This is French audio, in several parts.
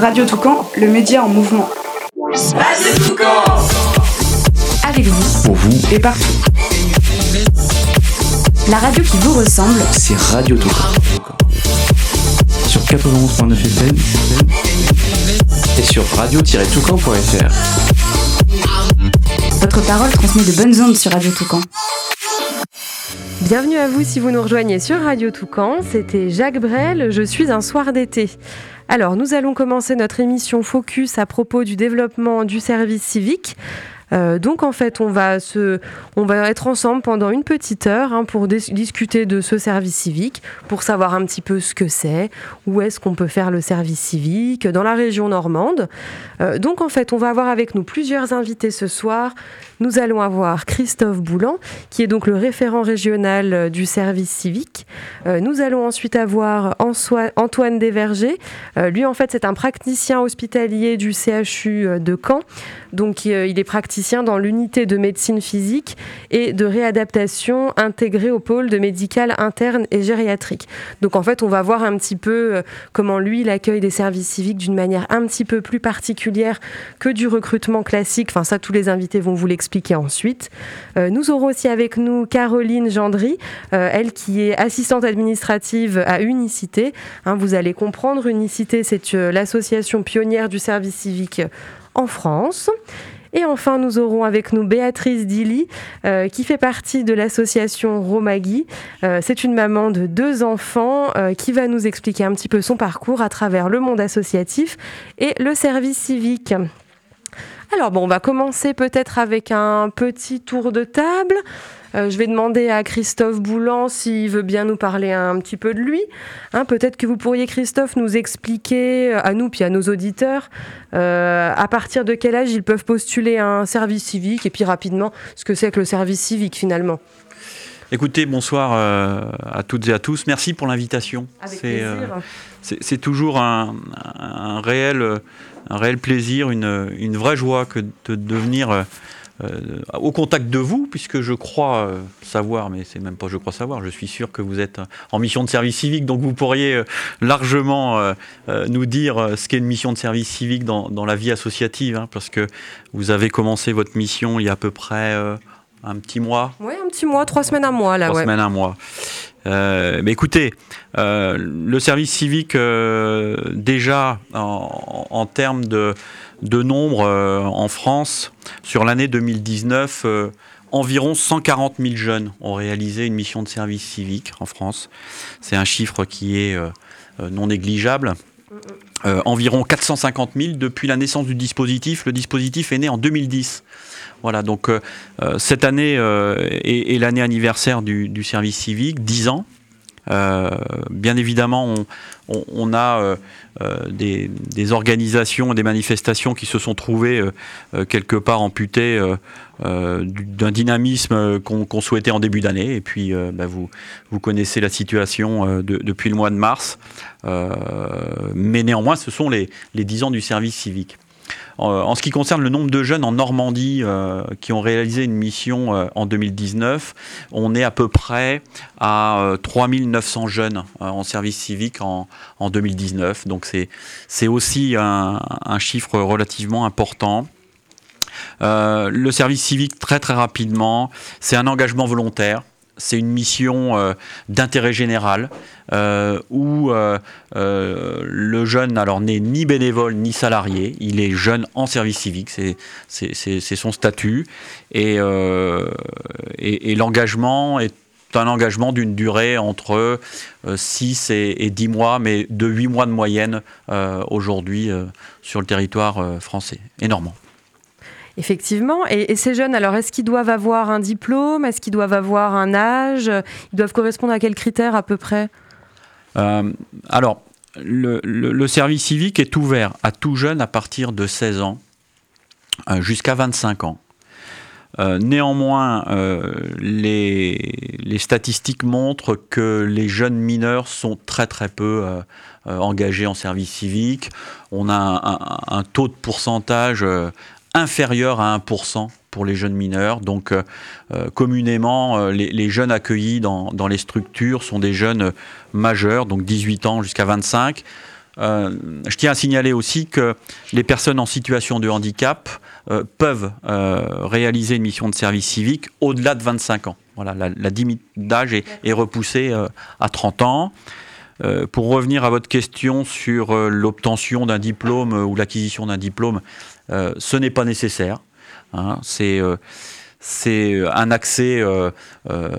Radio Toucan, le média en mouvement. Radio Toucan Avec vous, Pour vous, et partout. La radio qui vous ressemble, c'est Radio Toucan. Sur 91.9 FM et sur radio-toucan.fr. votre parole transmet de bonnes ondes sur Radio Toucan. Bienvenue à vous si vous nous rejoignez sur Radio Toucan. C'était Jacques Brel, je suis un soir d'été. Alors, nous allons commencer notre émission Focus à propos du développement du service civique. Euh, donc en fait, on va, se, on va être ensemble pendant une petite heure hein, pour dis- discuter de ce service civique, pour savoir un petit peu ce que c'est, où est-ce qu'on peut faire le service civique dans la région normande. Euh, donc en fait, on va avoir avec nous plusieurs invités ce soir. Nous allons avoir Christophe Boulan, qui est donc le référent régional euh, du service civique. Nous allons ensuite avoir Antoine Desvergers. Lui, en fait, c'est un praticien hospitalier du CHU de Caen. Donc, euh, il est praticien dans l'unité de médecine physique et de réadaptation intégrée au pôle de médical interne et gériatrique. Donc, en fait, on va voir un petit peu euh, comment lui, il accueille des services civiques d'une manière un petit peu plus particulière que du recrutement classique. Enfin, ça, tous les invités vont vous l'expliquer ensuite. Euh, nous aurons aussi avec nous Caroline Gendry, elle qui est assistante administrative à Unicité. Hein, vous allez comprendre, Unicité, c'est l'association pionnière du service civique en France. Et enfin, nous aurons avec nous Béatrice Dilly, euh, qui fait partie de l'association Romagui. Euh, c'est une maman de deux enfants euh, qui va nous expliquer un petit peu son parcours à travers le monde associatif et le service civique. Alors bon, on va commencer peut-être avec un petit tour de table. Euh, je vais demander à Christophe Boulan s'il veut bien nous parler un petit peu de lui. Hein, peut-être que vous pourriez, Christophe, nous expliquer euh, à nous puis à nos auditeurs euh, à partir de quel âge ils peuvent postuler un service civique et puis rapidement ce que c'est que le service civique finalement. Écoutez, bonsoir euh, à toutes et à tous. Merci pour l'invitation. C'est, euh, c'est toujours un, un réel, un réel plaisir, une, une vraie joie que de devenir euh, euh, au contact de vous, puisque je crois savoir, mais c'est même pas je crois savoir, je suis sûr que vous êtes en mission de service civique, donc vous pourriez largement nous dire ce qu'est une mission de service civique dans, dans la vie associative, hein, parce que vous avez commencé votre mission il y a à peu près un petit mois, Oui, un petit mois, trois semaines, un mois là. trois ouais. semaines, un mois. Euh, mais écoutez, euh, le service civique, euh, déjà en, en termes de, de nombre en France, sur l'année 2019, euh, environ 140 000 jeunes ont réalisé une mission de service civique en France. C'est un chiffre qui est non négligeable. Environ 450 000 depuis la naissance du dispositif. Le dispositif est né en 2010. Voilà, donc euh, euh, cette année euh, est, l'année anniversaire du, service civique, 10 ans. Bien évidemment, on, a des, organisations, des manifestations qui se sont trouvées quelque part amputées du- d'un dynamisme qu'on souhaitait en début d'année. Et puis, bah, vous, connaissez la situation de- depuis le mois de mars. Mais néanmoins, ce sont les, les 10 ans du service civique. Euh, En ce qui concerne le nombre de jeunes en Normandie euh, qui ont réalisé une mission euh, en 2019, on est à peu près à euh, 3900 jeunes en service civique en, en 2019. Donc c'est aussi un, chiffre relativement important. Le service civique, très très rapidement, c'est un engagement volontaire. C'est une mission euh, d'intérêt général euh, où euh, le jeune alors n'est ni bénévole ni salarié, il est jeune en service civique, c'est son statut. Et, l'engagement est un engagement d'une durée entre 6 et, et 10 mois, mais de 8 mois de moyenne aujourd'hui sur le territoire français. Et. Effectivement. Et, ces jeunes, alors, est-ce qu'ils doivent avoir un diplôme? Est-ce qu'ils doivent avoir un âge? Ils doivent correspondre à quels critères à peu près? Euh, alors, le, service civique est ouvert à tout jeune à partir de 16 ans euh, jusqu'à 25 ans. Euh, néanmoins, les, statistiques montrent que les jeunes mineurs sont très très peu engagés en service civique. On a un, taux de pourcentage inférieur à 1% pour les jeunes mineurs. Donc, euh, euh, communément, euh, les, jeunes accueillis dans, les structures sont des jeunes majeurs, donc 18 ans jusqu'à 25. euh, je tiens à signaler aussi que les personnes en situation de handicap peuvent réaliser une mission de service civique au-delà de 25 ans. Voilà, la, la limite d'âge est, repoussée à 30 ans. Euh, pour revenir à votre question sur euh, l'obtention d'un diplôme euh, ou l'acquisition d'un diplôme, euh, ce n'est pas nécessaire. hein. c'est euh, c'est un accès euh, euh,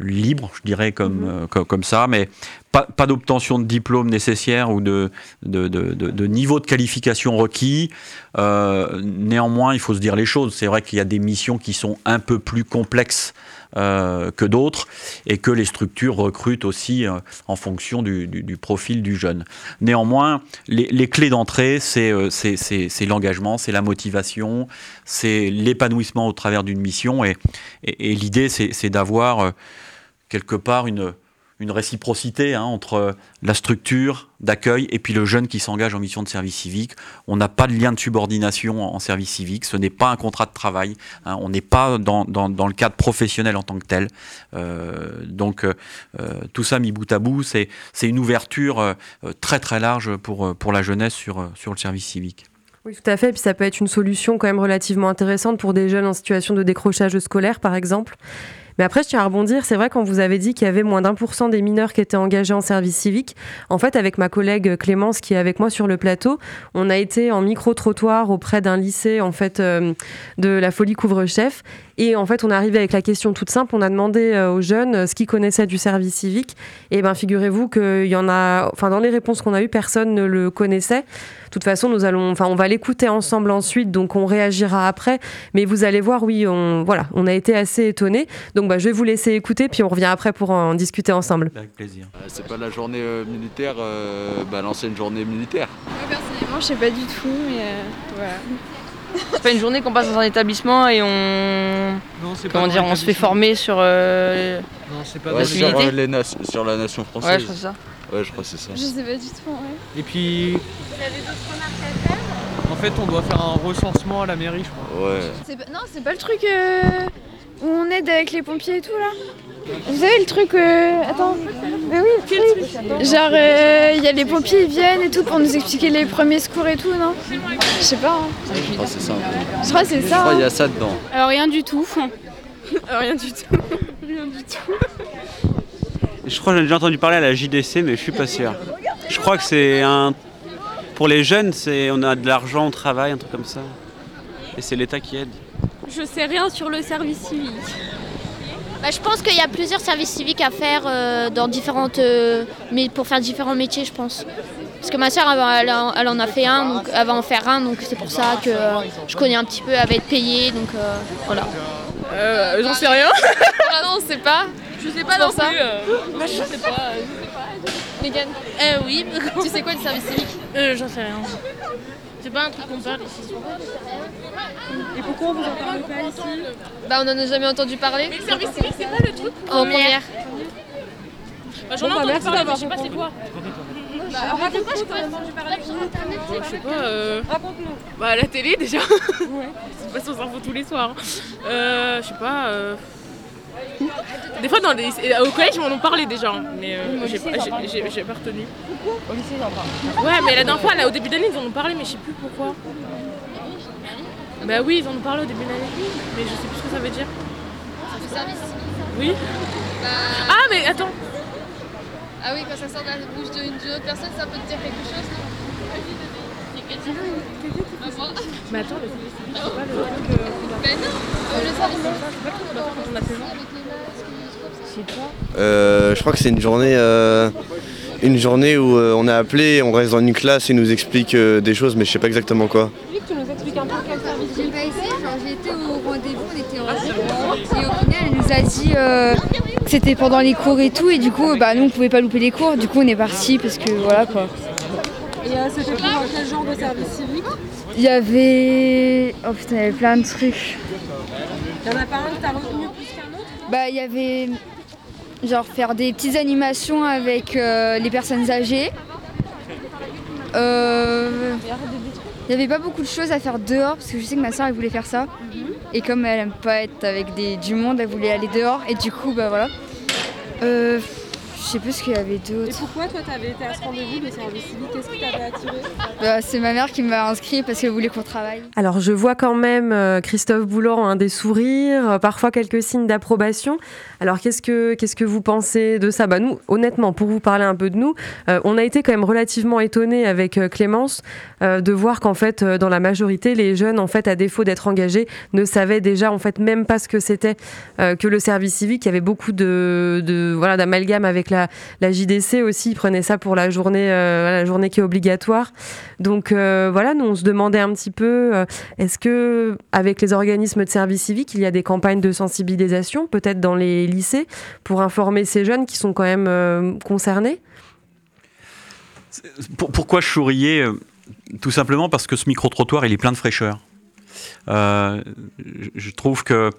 libre, je dirais comme, co- comme, ça, mais pas, pas d'obtention de diplôme nécessaire ou de, de, de- de- de niveau de qualification requis. Euh, néanmoins, il faut se dire les choses. C'est vrai qu'il y a des missions qui sont un peu plus complexes euh, que d'autres et que les structures recrutent aussi euh, en fonction du, profil du jeune. Néanmoins, les, clés d'entrée, c'est euh, c'est- l'engagement, c'est la motivation, c'est l'épanouissement au travers d'une mission et, l'idée, c'est d'avoir quelque part une, une réciprocité hein, entre la structure d'accueil et puis le jeune qui s'engage en mission de service civique. On n'a pas de lien de subordination en, service civique, ce n'est pas un contrat de travail, hein, on n'est pas dans, dans- le cadre professionnel en tant que tel. Euh, donc euh, euh, tout ça mis bout à bout, c'est une ouverture très très large pour, pour la jeunesse sur, sur le service civique. Oui, tout à fait. Puis ça peut être une solution quand même relativement intéressante pour des jeunes en situation de décrochage scolaire, par exemple. Mais après, je tiens à rebondir. C'est vrai, quand vous avez dit qu'il y avait moins d'un pour cent des mineurs qui étaient engagés en service civique, en fait, avec ma collègue Clémence qui est avec moi sur le plateau, on a été en micro-trottoir auprès d'un lycée, en fait, euh, de la Folie Couvre-Chef. Et en fait, on est arrivé avec la question toute simple. On a demandé euh, aux jeunes euh, ce qu'ils connaissaient du service civique. Et ben, figurez-vous qu'il y en a, enfin, dans les réponses qu'on a eues, personne ne le connaissait. De toute façon, nous allons, enfin, on va l'écouter ensemble ensuite, donc on réagira après. Mais vous allez voir, oui, on, voilà, on a été assez étonnés. Donc, bah, je vais vous laisser écouter, puis on revient après pour en discuter ensemble. Avec plaisir. Euh, C'est pas la journée euh, militaire, euh, bah, l'ancienne journée militaire. Moi personnellement, je sais pas du tout, mais euh, voilà. C'est pas une journée qu'on passe dans un établissement et on, Non, c'est comment dire, on se fait former sur. euh, Non, c'est pas Ouais, dans sur, civilité euh, les na- sur la nation Ouais, française. je crois que c'est ça. Ouais, je crois que c'est ça. Je sais pas du tout, ouais. Et puis. En fait, on doit faire un recensement à la mairie, je crois. Ouais. C'est pas- Non, c'est pas le truc euh, où on aide avec les pompiers et tout là? Vous savez le truc. euh, Attends. Mais oui, le truc. Genre, il y a les pompiers, ils viennent et tout pour nous expliquer les premiers secours et tout, non? Je sais pas. hein. Je crois que c'est ça. Je crois que c'est Je ça. crois qu'il y hein. a ça dedans. Alors, rien du tout. Euh, rien du tout. rien du tout. Je crois que j'ai déjà entendu parler à la JDC, mais je suis pas sûr. Je crois que c'est un. Pour les jeunes, c'est on a de l'argent, on travaille, un truc comme ça. Et c'est l'État qui aide. Je sais rien sur le service civique. Bah, je pense qu'il y a plusieurs services civiques à faire euh, dans différentes, euh, mais pour faire différents métiers, je pense. Parce que ma soeur, elle, elle en- a fait un, donc elle va en faire un, donc c'est pour ça que euh, je connais un petit peu, elle va être payée, donc euh, voilà. Euh, J'en sais rien. Ah non, on sait pas. Je sais pas non ça. plus. Bah, je sais pas. Mégane, Euh, oui, tu sais quoi du service civique euh, j'en sais rien. C'est pas un truc qu'on parle ici. Bah, on en a jamais entendu parler. Le service civique, c'est pas le truc En première. bah, J'en ai entendu parler, mais je sais pas c'est quoi. Je sais pas. Euh... Bah, à la télé déjà. ouais. C'est pas sur infos tous les soirs. Euh, je sais pas. Euh... Des fois, dans les... au collège, ils m'en ont parlé déjà. hein, Mais euh, j'ai pas, j'ai- j'ai- j'ai pas retenu. Ouais, mais la dernière fois, là, au début d'année, ils en ont parlé, mais je sais plus pourquoi. Bah oui, ils en ont parlé au début d'année. Mais je sais plus ce que ça veut dire. Oui. Ah, mais attends. Ah oui, quand ça sort de la bouche d'une d'une autre personne, ça peut te dire quelque chose. Mais attends, le service civique, c'est pas le truc euh, qu'on a- Ben non, euh, le service civique. c'est pas le truc qu'on a fait quand on a. Euh, je crois que c'est une journée, euh, une journée où euh, on est appelé, on reste dans une classe et nous explique euh, des choses, mais je sais pas exactement quoi. tu nous expliques un peu quel service J'ai pas essayé, genre j'ai été au rendez-vous, on était en réunion et au final elle nous a dit euh, que c'était pendant les cours et tout et du coup bah nous on pouvait pas louper les cours, du coup on est parti parce que voilà quoi. Et euh, c'était pour quel genre de service civique Il y avait. Oh putain, il y avait plein de trucs. Il y en a pas un que t'as retenu plus qu'un autre Bah il y avait genre faire des petites animations avec euh, les personnes âgées. Euh, Il y avait pas beaucoup de choses à faire dehors parce que je sais que ma soeur elle voulait faire ça. Et comme elle aime pas être avec des, du monde, elle voulait aller dehors et du coup bah voilà. Euh, sais plus ce qu'il y avait d'autre. Et pourquoi toi t'avais été à ce rendez-vous de service civique? Qu'est-ce qui t'avait attiré? Bah, C'est ma mère qui m'a inscrit parce qu'elle voulait qu'on travaille. Alors je vois quand même euh, Christophe Boulan hein, des sourires, euh, parfois quelques signes d'approbation. Alors qu'est-ce que qu'est-ce que vous pensez de ça? Bah nous, honnêtement, pour vous parler un peu de nous, euh, on a été quand même relativement étonnés avec Clémence de voir qu'en fait dans la majorité les jeunes en fait à défaut d'être engagés ne savaient déjà en fait même pas ce que c'était que le service civique. Il y avait beaucoup de, de voilà d'amalgame avec la, la, JDC aussi. Ils prenaient ça pour la journée la journée qui est obligatoire. Donc voilà, nous on se demandait un petit peu est-ce que avec les organismes de service civique, il y a des campagnes de sensibilisation, peut-être dans les lycées, pour informer ces jeunes qui sont quand même euh, concernés? Pourquoi je souriais euh, Tout simplement parce que ce micro-trottoir, il est plein de fraîcheur? Euh, je trouve que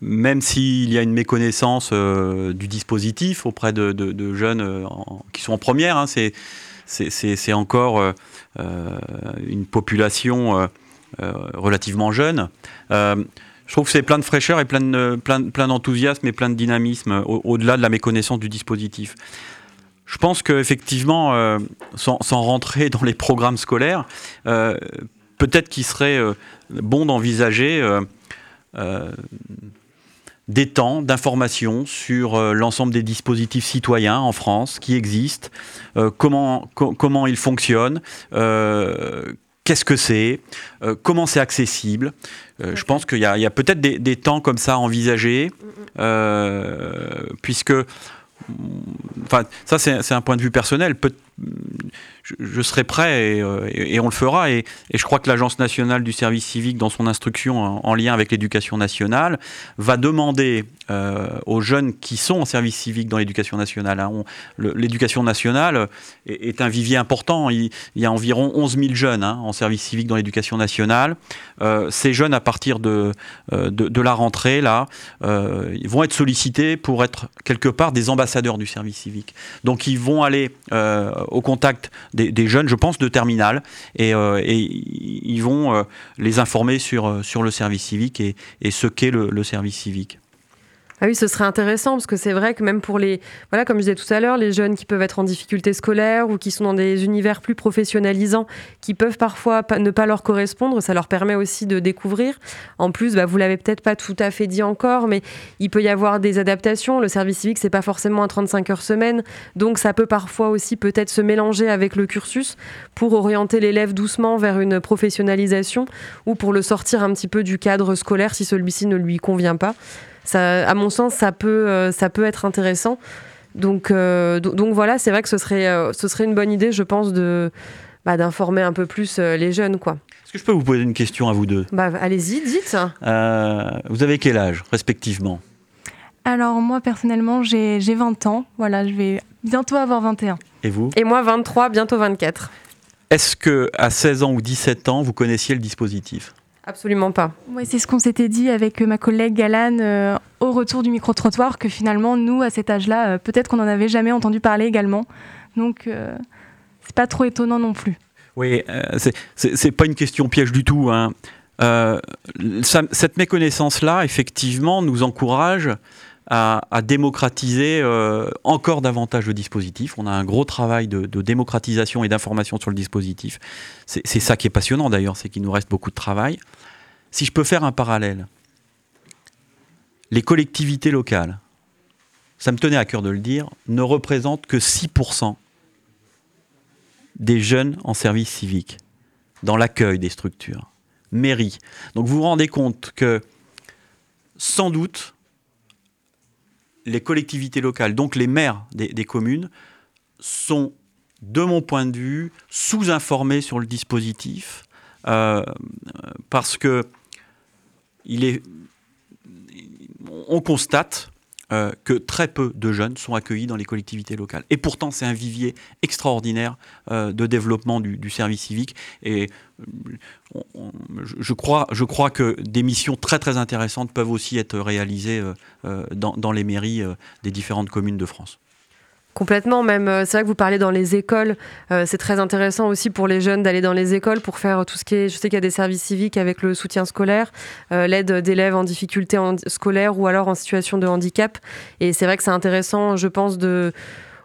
même s'il y a une méconnaissance du dispositif auprès de, jeunes qui sont en première, hein, c'est encore une population relativement jeune. Je trouve que c'est plein de fraîcheur et plein, de, plein, d'enthousiasme et plein de dynamisme au-delà de la méconnaissance du dispositif. Je pense qu'effectivement, euh, sans, rentrer dans les programmes scolaires, euh, peut-être qu'il serait euh, bon d'envisager des temps d'information sur l'ensemble des dispositifs citoyens en France qui existent, comment, comment ils fonctionnent, qu'est-ce que c'est, euh, comment c'est accessible. Euh, je pense qu'il y a, peut-être des, temps comme ça à envisager, mm, mm. Euh, puisque, enfin, ça c'est un point de vue personnel. Je, serai prêt et, on le fera. Et, je crois que l'Agence nationale du service civique, dans son instruction en, lien avec l'éducation nationale, va demander euh, aux jeunes qui sont en service civique dans l'éducation nationale. Hein, l'éducation nationale est, un vivier important. Il, y a environ 11 000 jeunes hein, en service civique dans l'éducation nationale. Euh, ces jeunes, à partir de, euh, la rentrée, là, vont être sollicités pour être quelque part des ambassadeurs du service civique. Donc ils vont aller au contact des, jeunes, je pense, de terminale, et, euh, ils vont euh, les informer euh, sur le service civique et, ce qu'est le service civique. Ah oui, ce serait intéressant parce que c'est vrai que même pour les, voilà, comme je disais tout à l'heure, les jeunes qui peuvent être en difficulté scolaire ou qui sont dans des univers plus professionnalisants, qui peuvent parfois ne pas leur correspondre, ça leur permet aussi de découvrir. En plus, bah, vous l'avez peut-être pas tout à fait dit encore, mais il peut y avoir des adaptations. Le service civique, c'est pas forcément un 35 heures semaine, donc ça peut parfois aussi peut-être se mélanger avec le cursus pour orienter l'élève doucement vers une professionnalisation ou pour le sortir un petit peu du cadre scolaire si celui-ci ne lui convient pas ça, à mon sens, ça peut, euh, ça peut être intéressant. Donc, euh, donc voilà, c'est vrai que ce serait, euh, ce serait une bonne idée, je pense, de bah, d'informer un peu plus les jeunes, quoi. Est-ce que je peux vous poser une question à vous deux? Bah, Allez-y, dites. vous avez quel âge, respectivement? Alors, moi, personnellement, j'ai 20 ans. Voilà, je vais bientôt avoir 21. Et vous? Et moi, 23, bientôt 24. Est-ce que à 16 ans ou 17 ans, vous connaissiez le dispositif? Absolument pas. Ouais, c'est ce qu'on s'était dit avec ma collègue Galane euh, au retour du micro-trottoir, que finalement, nous, à cet âge-là, euh, peut-être qu'on n'en avait jamais entendu parler également. Donc, euh, c'est pas trop étonnant non plus. Oui, c'est pas une question piège du tout. Hein. cette méconnaissance-là, effectivement, nous encourage à, démocratiser euh, encore davantage le dispositif. On a un gros travail de, démocratisation et d'information sur le dispositif. C'est ça qui est passionnant d'ailleurs, c'est qu'il nous reste beaucoup de travail. Si je peux faire un parallèle, les collectivités locales, ça me tenait à cœur de le dire, ne représentent que 6% des jeunes en service civique, dans l'accueil des structures. Mairie. Donc vous vous rendez compte que sans doute, les collectivités locales, donc les maires des, communes, sont, de mon point de vue, sous-informés sur le dispositif, euh, parce que il est, on constate euh, que très peu de jeunes sont accueillis dans les collectivités locales. Et pourtant, c'est un vivier extraordinaire euh, de développement du, service civique. Et euh, je, crois, je crois que des missions très très intéressantes peuvent aussi être réalisées dans, les mairies des différentes communes de France. Complètement, même euh, c'est vrai que vous parlez dans les écoles, euh, c'est très intéressant aussi pour les jeunes d'aller dans les écoles pour faire tout ce qui est, je sais qu'il y a des services civiques avec le soutien scolaire, euh, l'aide d'élèves en difficulté scolaire ou alors en situation de handicap, et c'est vrai que c'est intéressant, je pense, de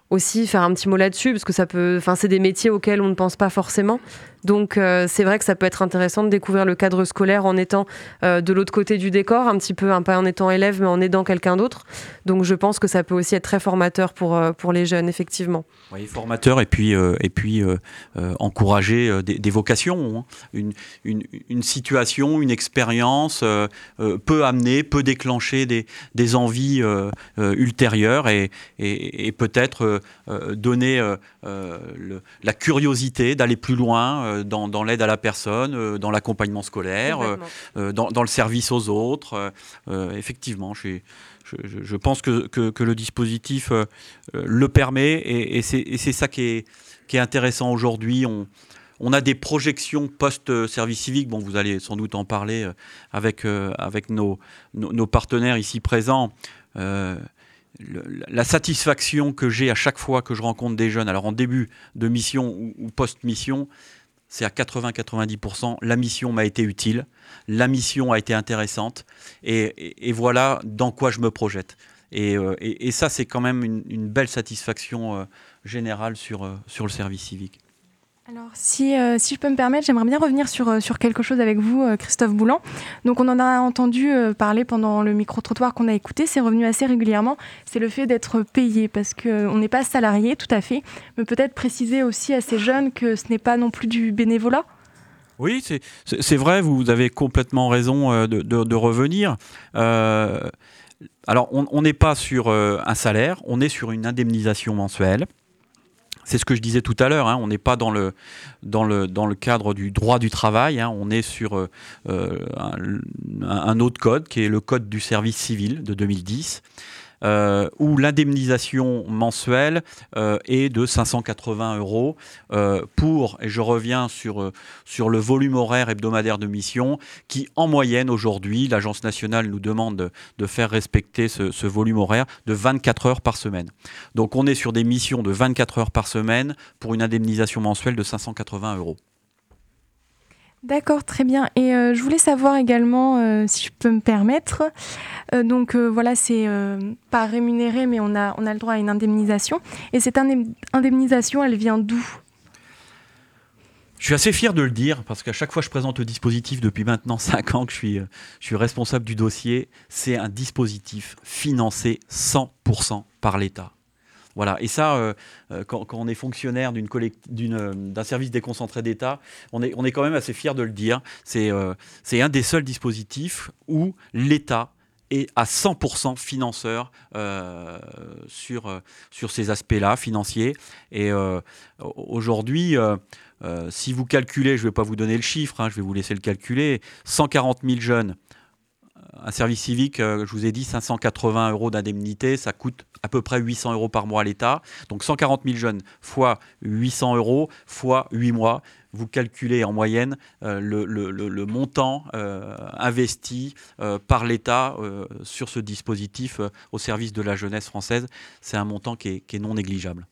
aussi faire un petit mot là-dessus parce que ça peut, enfin c'est des métiers auxquels on ne pense pas forcément. Donc euh, c'est vrai que ça peut être intéressant de découvrir le cadre scolaire en étant euh, de l'autre côté du décor, un petit peu, un, pas en étant élève, mais en aidant quelqu'un d'autre. Donc je pense que ça peut aussi être très formateur pour, euh, pour les jeunes, effectivement. Oui, formateur et puis, et puis encourager des, vocations. Hein. Une, une, situation, une expérience peut amener, peut déclencher des, des envies ultérieures et, et, peut-être donner la curiosité d'aller plus loin euh, dans, l'aide à la personne, euh, dans l'accompagnement scolaire, euh, dans, le service aux autres. effectivement, je, je, pense que, que, le dispositif le permet et, c'est ça qui est, qui est intéressant aujourd'hui. On, on a des projections post-service civique, bon, vous allez sans doute en parler avec, avec nos, nos, partenaires ici présents. la satisfaction que j'ai à chaque fois que je rencontre des jeunes, alors en début de mission ou post-mission, c'est à 80-90%, la mission m'a été utile, la mission a été intéressante, et, voilà dans quoi je me projette. Et, euh, ça, c'est quand même une, belle satisfaction euh, générale euh, sur le service civique. Alors, si, euh, si, je peux me permettre, j'aimerais bien revenir sur, euh, quelque chose avec vous, euh, Christophe Boulan. Donc, on en a entendu parler pendant le micro-trottoir qu'on a écouté, c'est revenu assez régulièrement. C'est le fait d'être payé, parce qu'on n'est pas salarié, tout à fait, mais peut-être préciser aussi à ces jeunes que ce n'est pas non plus du bénévolat? Oui, c'est vrai, vous avez complètement raison de, revenir. alors, on n'est pas sur un salaire, on est sur une indemnisation mensuelle. C'est ce que je disais tout à l'heure, hein, on n'est pas dans le, cadre du droit du travail, hein, on est sur euh, euh, un, autre code qui est le code du service civil de 2010. Euh, où l'indemnisation mensuelle euh, est de 580 euros euh, pour, et je reviens sur, le volume horaire hebdomadaire de mission, qui en moyenne aujourd'hui, l'Agence nationale nous demande de, faire respecter ce, volume horaire de 24 heures par semaine. Donc on est sur des missions de 24 heures par semaine pour une indemnisation mensuelle de 580 euros. D'accord, très bien. Et euh, je voulais savoir également, euh, si je peux me permettre, euh, donc voilà, c'est pas rémunéré, mais on a, on a le droit à une indemnisation. Et cette indemnisation, elle vient d'où? Je suis assez fier de le dire parce qu'à chaque fois que je présente le dispositif depuis maintenant 5 ans que je suis, je suis responsable du dossier, c'est un dispositif financé 100% par l'État. Voilà. Et ça, euh, euh, quand, on est fonctionnaire euh, d'un service déconcentré d'État, on est, quand même assez fier de le dire. C'est un des seuls dispositifs où l'État est à 100% financeur sur, sur ces aspects-là, financiers. Et aujourd'hui, si vous calculez, je ne vais pas vous donner le chiffre, hein, je vais vous laisser le calculer, 140 000 jeunes un service civique, je vous ai dit 580 euros d'indemnité, ça coûte à peu près 800 euros par mois à l'État. Donc 140 000 jeunes fois 800 euros fois 8 mois. Vous calculez en moyenne euh, le, montant euh, investi euh, par l'État sur ce dispositif au service de la jeunesse française. C'est un montant qui est non négligeable.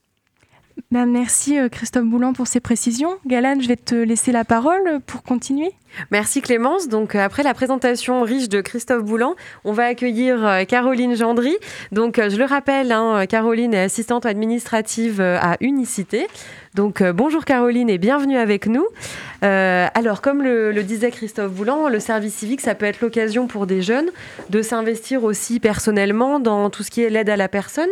Bah, merci euh, Christophe Boulan pour ces précisions. Galane, je vais te laisser la parole pour continuer. Merci Clémence. Donc euh, après la présentation riche de Christophe Boulan, on va accueillir euh, Caroline Gendry. Donc je le rappelle, hein, Caroline est assistante administrative à Unicité. Donc bonjour Caroline et bienvenue avec nous. alors comme le, le, disait Christophe Boulan, le service civique, ça peut être l'occasion pour des jeunes de s'investir aussi personnellement dans tout ce qui est l'aide à la personne.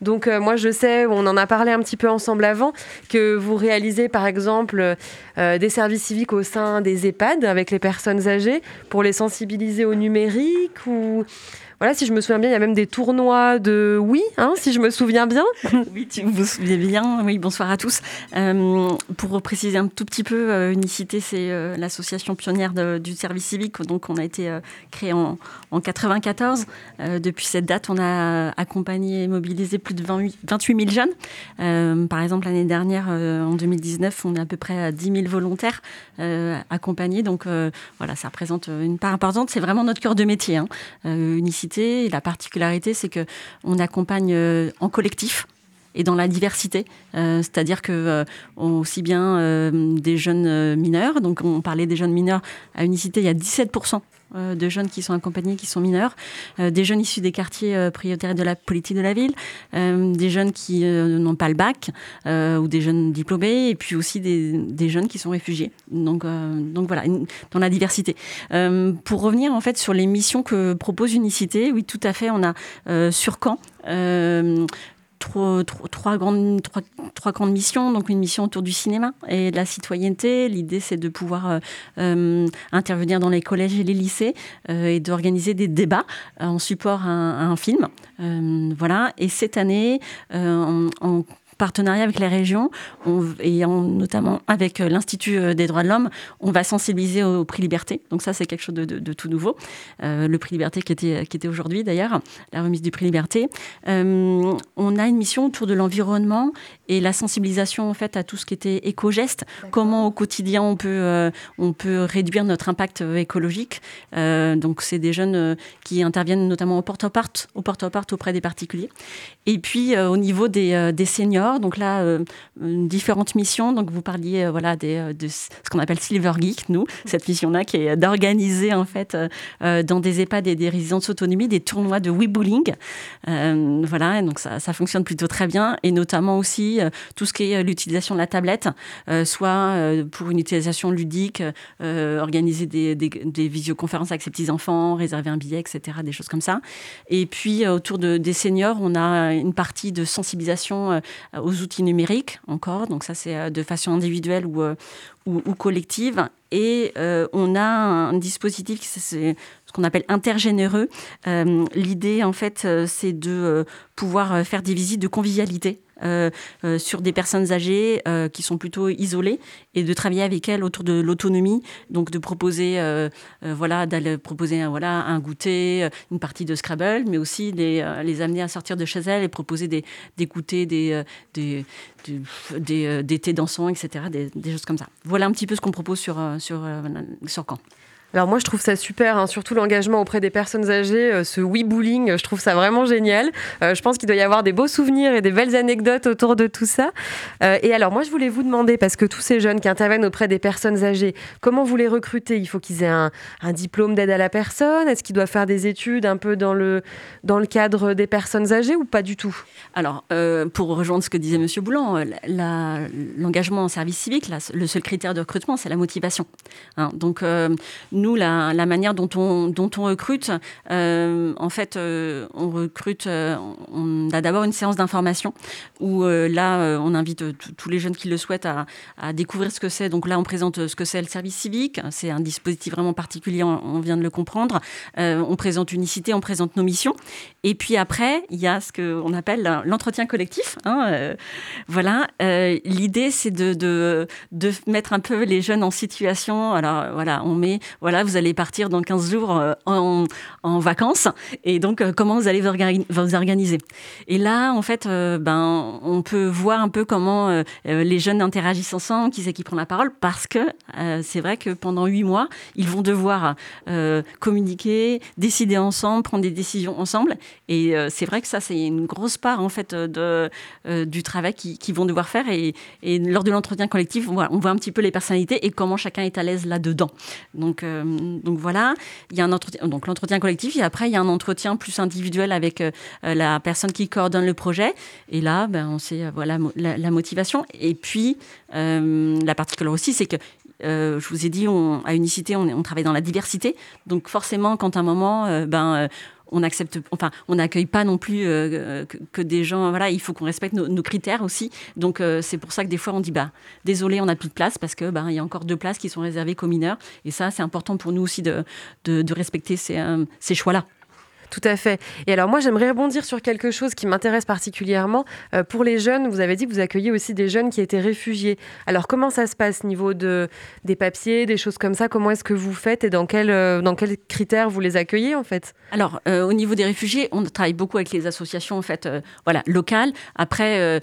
Donc euh, moi je sais, on en a parlé un petit peu ensemble avant, que vous réalisez par exemple euh, des services civiques au sein des EHPAD avec les personnes âgées pour les sensibiliser au numérique ou voilà, si je me souviens bien, il y a même des tournois de oui, hein, si je me souviens bien. oui, tu vous souviens bien. Oui, bonsoir à tous. Euh, pour préciser un tout petit peu, euh, Unicité, c'est euh, l'association pionnière du service civique. Donc, on a été créé en, en 94. depuis cette date, on a accompagné et mobilisé plus de 28 000 jeunes. par exemple, l'année dernière, en 2019, on est à peu près à 10 000 volontaires accompagnés. Donc, voilà, ça représente une part importante. C'est vraiment notre cœur de métier. Hein. Unicité la particularité, c'est que on accompagne euh, en collectif et dans la diversité, euh, c'est-à-dire que euh, aussi bien des jeunes mineurs, donc on parlait des jeunes mineurs à Unicité, il y a 17% de jeunes qui sont accompagnés, qui sont mineurs, des jeunes issus des quartiers prioritaires de la politique de la ville, des jeunes qui n'ont pas le bac ou des jeunes diplômés, et puis aussi des, jeunes qui sont réfugiés. Donc, donc voilà, dans la diversité. pour revenir en fait sur les missions que propose Unicité, oui, tout à fait, on a sur Caen trois, grandes, trois, trois, grandes missions. Donc une mission autour du cinéma et de la citoyenneté. L'idée, c'est de pouvoir euh, euh, intervenir dans les collèges et les lycées euh, et d'organiser des débats en support à un, film. voilà. Et cette année, en, en partenariat avec les régions et notamment avec euh, l'Institut euh, des droits de l'homme, on va sensibiliser au, prix Liberté. Donc ça, c'est quelque chose de, tout nouveau. Euh, le prix Liberté qui était, qui était aujourd'hui d'ailleurs, la remise du prix Liberté. on a une mission autour de l'environnement et la sensibilisation en fait à tout ce qui était éco-geste. Comment au quotidien on peut, on peut réduire notre impact écologique. donc c'est des jeunes qui interviennent notamment au porte-à-porte, au porte-à-porte auprès des particuliers. Et puis au niveau des, des seniors, donc là, euh, différentes missions. Donc vous parliez euh, voilà des, euh, de ce qu'on appelle Silver Geek, nous, cette mission-là qui est d'organiser en fait dans des EHPAD et des résidences autonomie des tournois de Weebulling. voilà, donc ça, ça, fonctionne plutôt très bien et notamment aussi tout ce qui est l'utilisation de la tablette, soit pour une utilisation ludique, organiser des, visioconférences avec ses petits enfants, réserver un billet, etc., des choses comme ça. Et puis autour de, des seniors, on a une partie de sensibilisation aux outils numériques encore. Donc ça, c'est euh, de façon individuelle ou, euh, collective. Et euh, on a un dispositif, c'est ce qu'on appelle intergénéreux. L'idée, en fait, c'est de pouvoir faire des visites de convivialité euh, euh, sur des personnes âgées euh, qui sont plutôt isolées et de travailler avec elles autour de l'autonomie, donc de proposer, voilà, d'aller proposer voilà, un goûter, une partie de Scrabble, mais aussi les, les amener à sortir de chez elles et proposer des, des goûters, des, des, des, des, thés dansants, etc., des, des, choses comme ça. Voilà un petit peu ce qu'on propose sur, sur, sur Caen. Alors moi je trouve ça super, hein, surtout l'engagement auprès des personnes âgées, euh, ce oui bowling, je trouve ça vraiment génial. Euh, je pense qu'il doit y avoir des beaux souvenirs et des belles anecdotes autour de tout ça. Euh, et alors moi je voulais vous demander, parce que tous ces jeunes qui interviennent auprès des personnes âgées, comment vous les recrutez? Il faut qu'ils aient un, diplôme d'aide à la personne? Est-ce qu'ils doivent faire des études un peu dans le, cadre des personnes âgées ou pas du tout? Alors pour rejoindre ce que disait Monsieur Boulan, l'engagement en service civique, le seul critère de recrutement c'est la motivation. Hein. donc nous, la, manière dont on, dont on recrute, euh, en fait, euh, on recrute, euh, on a d'abord une séance d'information où là, on invite tous les jeunes qui le souhaitent à, découvrir ce que c'est. Donc là, on présente ce que c'est le service civique. C'est un dispositif vraiment particulier, on, vient de le comprendre. on présente Unicité, on présente nos missions. Et puis après, il y a ce qu'on appelle l'entretien collectif. Hein, voilà. L'idée, c'est de, de, de, mettre un peu les jeunes en situation. Alors voilà, on met vous allez partir dans 15 jours euh, en, vacances, et donc euh, comment vous allez vous, organiser? Et là, en fait, euh, ben, on peut voir un peu comment les jeunes interagissent ensemble, qui c'est qui prend la parole, parce que c'est vrai que pendant huit mois, ils vont devoir communiquer, décider ensemble, prendre des décisions ensemble, et c'est vrai que ça, c'est une grosse part en fait de, du travail qu'ils vont devoir faire, et, lors de l'entretien collectif, on voit, on voit un petit peu les personnalités et comment chacun est à l'aise là-dedans. Donc donc voilà, il y a un entretien, donc l'entretien collectif, et après il y a un entretien plus individuel avec euh, la personne qui coordonne le projet. Et là, ben, on sait euh, voilà la, motivation. Et puis la particularité aussi, c'est que je vous ai dit, à Unicité, on, on, travaille dans la diversité. Donc forcément, quand à un moment, ben, on n'accueille pas non plus euh, que, des gens. Voilà, il faut qu'on respecte nos, critères aussi. Donc euh, c'est pour ça que des fois on dit bah désolé, on n'a plus de place parce que bah, il y a encore deux places qui sont réservées qu'aux mineurs. Et ça, c'est important pour nous aussi de, respecter ces, euh, ces choix-là. Tout à fait. Et alors moi, j'aimerais rebondir sur quelque chose qui m'intéresse particulièrement. Euh, pour les jeunes, vous avez dit que vous accueillez aussi des jeunes qui étaient réfugiés. Alors comment ça se passe niveau de, des papiers, des choses comme ça? Comment est-ce que vous faites et dans, quel, euh, quels critères vous les accueillez en fait? Alors euh, au niveau des réfugiés, on travaille beaucoup avec les associations en fait, voilà, locales. Après,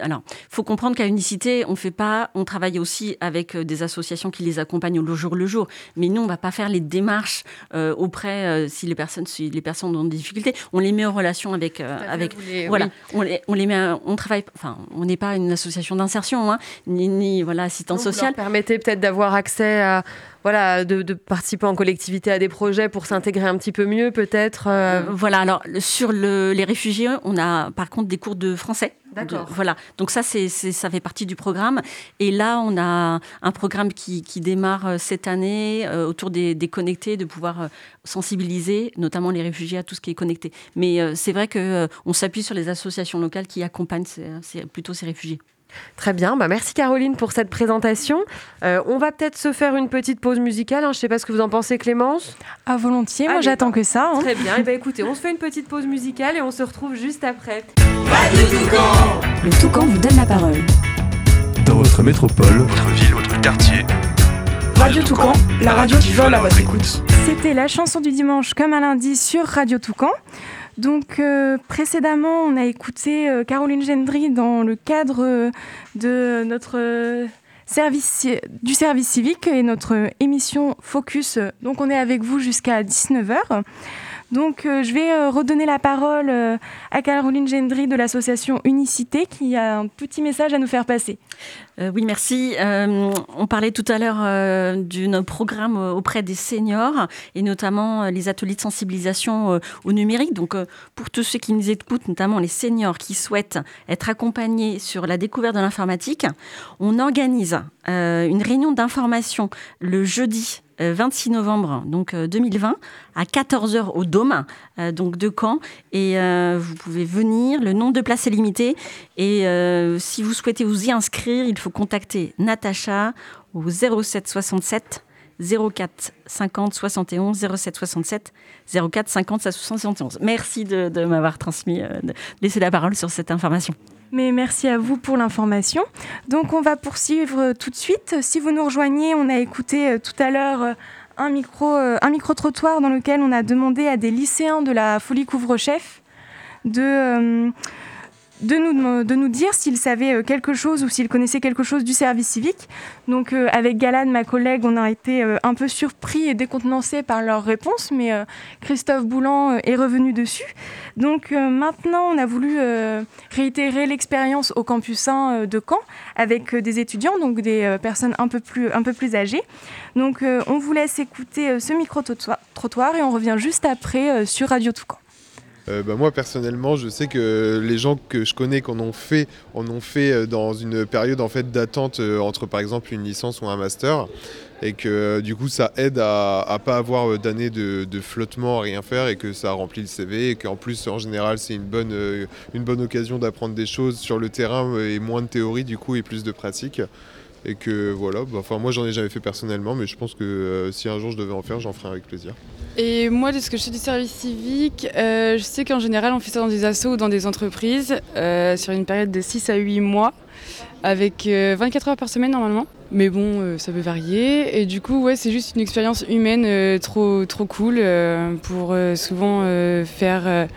alors faut comprendre qu'à Unicité, on fait pas, on travaille aussi avec des associations qui les accompagnent au jour le jour. Mais nous, on va pas faire les démarches auprès si les personnes personnes, les personnes ont des difficultés, on les met en relation avec, avec voilà, on, les, on les met, on travaille, enfin, on n'est pas une association d'insertion, hein, ni, ni, voilà assistance sociale. Permettez peut-être d'avoir accès à voilà, de, participer en collectivité à des projets pour s'intégrer un petit peu mieux, peut-être. Voilà. Alors sur le, les réfugiés, on a par contre des cours de français. D'accord. Voilà. Donc ça, ça fait partie du programme. Et là, on a un programme qui, démarre cette année autour des, des, connectés, de pouvoir sensibiliser, notamment les réfugiés, à tout ce qui est connecté. Mais c'est vrai que on s'appuie sur les associations locales qui accompagnent plutôt ces réfugiés. Très bien, bah merci Caroline pour cette présentation. Euh, on va peut-être se faire une petite pause musicale. Hein. Je ne sais pas ce que vous en pensez, Clémence. Ah volontiers, moi j'attends que ça. Hein. Très bien. Et eh ben, écoutez, on se fait une petite pause musicale et on se retrouve juste après. Radio Toucan. Le Toucan vous donne la parole. Dans votre métropole, votre ville, votre quartier. Radio Toucan, la radio qui vole à votre écoute. C'était la chanson du dimanche comme un lundi sur Radio Toucan. Donc euh, précédemment, on a écouté euh, Caroline Gendry dans le cadre euh, de notre service du service civique et notre émission Focus. Donc on est avec vous jusqu'à 19h. Donc je vais redonner la parole à Caroline Gendry de l'association Unicité qui a un petit message à nous faire passer. Euh, oui, merci. Euh, on parlait tout à l'heure euh, d'un programme auprès des seniors et notamment les ateliers de sensibilisation au numérique. Donc, pour tous ceux qui nous écoutent, notamment les seniors qui souhaitent être accompagnés sur la découverte de l'informatique, on organise une réunion d'information le jeudi 26 novembre donc 2020 à 14h au Dôme donc de Caen vous pouvez venir le nombre de places est limité si vous souhaitez vous y inscrire il faut contacter Natacha au 07 67 04 50 71 07 67 04 50 71. Merci de, m'avoir transmis, euh, de laisser la parole sur cette information. Mais merci à vous pour l'information. Donc on va poursuivre tout de suite. Si vous nous rejoignez, on a écouté euh, tout à l'heure euh, un micro, un micro trottoir dans lequel on a demandé à des lycéens de la Folie Couvre-Chef de de nous, de nous dire s'ils savaient euh, quelque chose ou s'ils connaissaient quelque chose du service civique. Donc euh, avec Galane, ma collègue, on a été euh, un peu surpris et décontenancés par leurs réponses, mais Christophe Boulan est revenu dessus. Donc maintenant, on a voulu réitérer l'expérience au campus 1 de Caen avec des étudiants, donc des personnes un peu plus, un peu plus âgées. Donc on vous laisse écouter ce micro-trottoir et on revient juste après sur Radio Toucan. Euh, bah, moi personnellement, je sais que les gens que je connais qu'on ont fait, en ont fait euh, dans une période en fait d'attente euh, entre par exemple une licence ou un master, et que du coup ça aide à, pas avoir d'années de, flottement à rien faire et que ça remplit le CV et qu'en plus en général c'est une bonne, une bonne occasion d'apprendre des choses sur le terrain et moins de théorie du coup et plus de pratique et que voilà, bah, enfin moi j'en ai jamais fait personnellement, mais je pense que si un jour je devais en faire, j'en ferais avec plaisir. Et moi, de ce que je sais du service civique, euh, je sais qu'en général, on fait ça dans des assos ou dans des entreprises euh, sur une période de 6 à 8 mois, avec 24 euh, heures par semaine normalement. Mais bon, ça peut varier. Et du coup, ouais, c'est juste une expérience humaine trop, trop cool pour souvent faire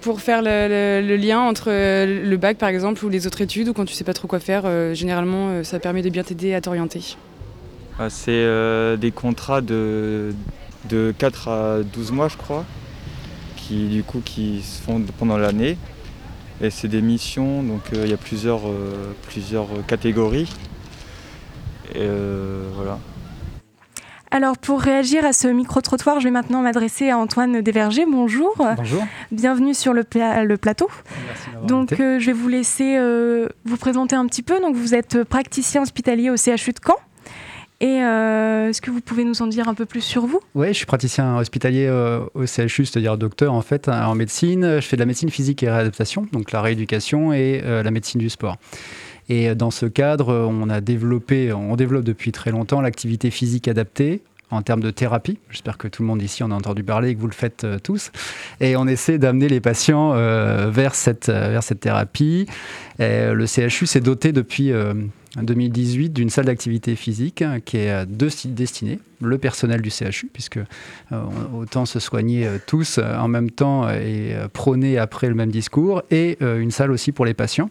pour faire le, lien entre le bac par exemple ou les autres études ou quand tu sais pas trop quoi faire, généralement ça permet de bien t'aider à t'orienter. Ah, c'est des contrats de de 4 à 12 mois, je crois, qui du coup qui se font pendant l'année. Et c'est des missions, donc euh, il y a plusieurs, euh, plusieurs catégories. Et euh, voilà. Alors pour réagir à ce micro-trottoir, je vais maintenant m'adresser à Antoine Desvergers. Bonjour. Bonjour. Bienvenue sur le, le plateau. Merci Donc je vais vous laisser vous présenter un petit peu. Donc vous êtes praticien hospitalier au CHU de Caen. Et euh, est-ce que vous pouvez nous en dire un peu plus sur vous? Oui, je suis praticien hospitalier euh, au CHU, c'est-à-dire docteur en fait en médecine. Je fais de la médecine physique et réadaptation, donc la rééducation et euh, la médecine du sport. Et dans ce cadre, on a développé, on développe depuis très longtemps l'activité physique adaptée en termes de thérapie. J'espère que tout le monde ici en a entendu parler et que vous le faites tous. Et on essaie d'amener les patients vers, cette, vers cette thérapie. le CHU s'est doté depuis 2018 d'une salle d'activité physique hein, qui est sites destinés, le personnel du CHU, puisque euh, autant se soigner euh, tous euh, en même temps et prôner après le même discours, et une salle aussi pour les patients.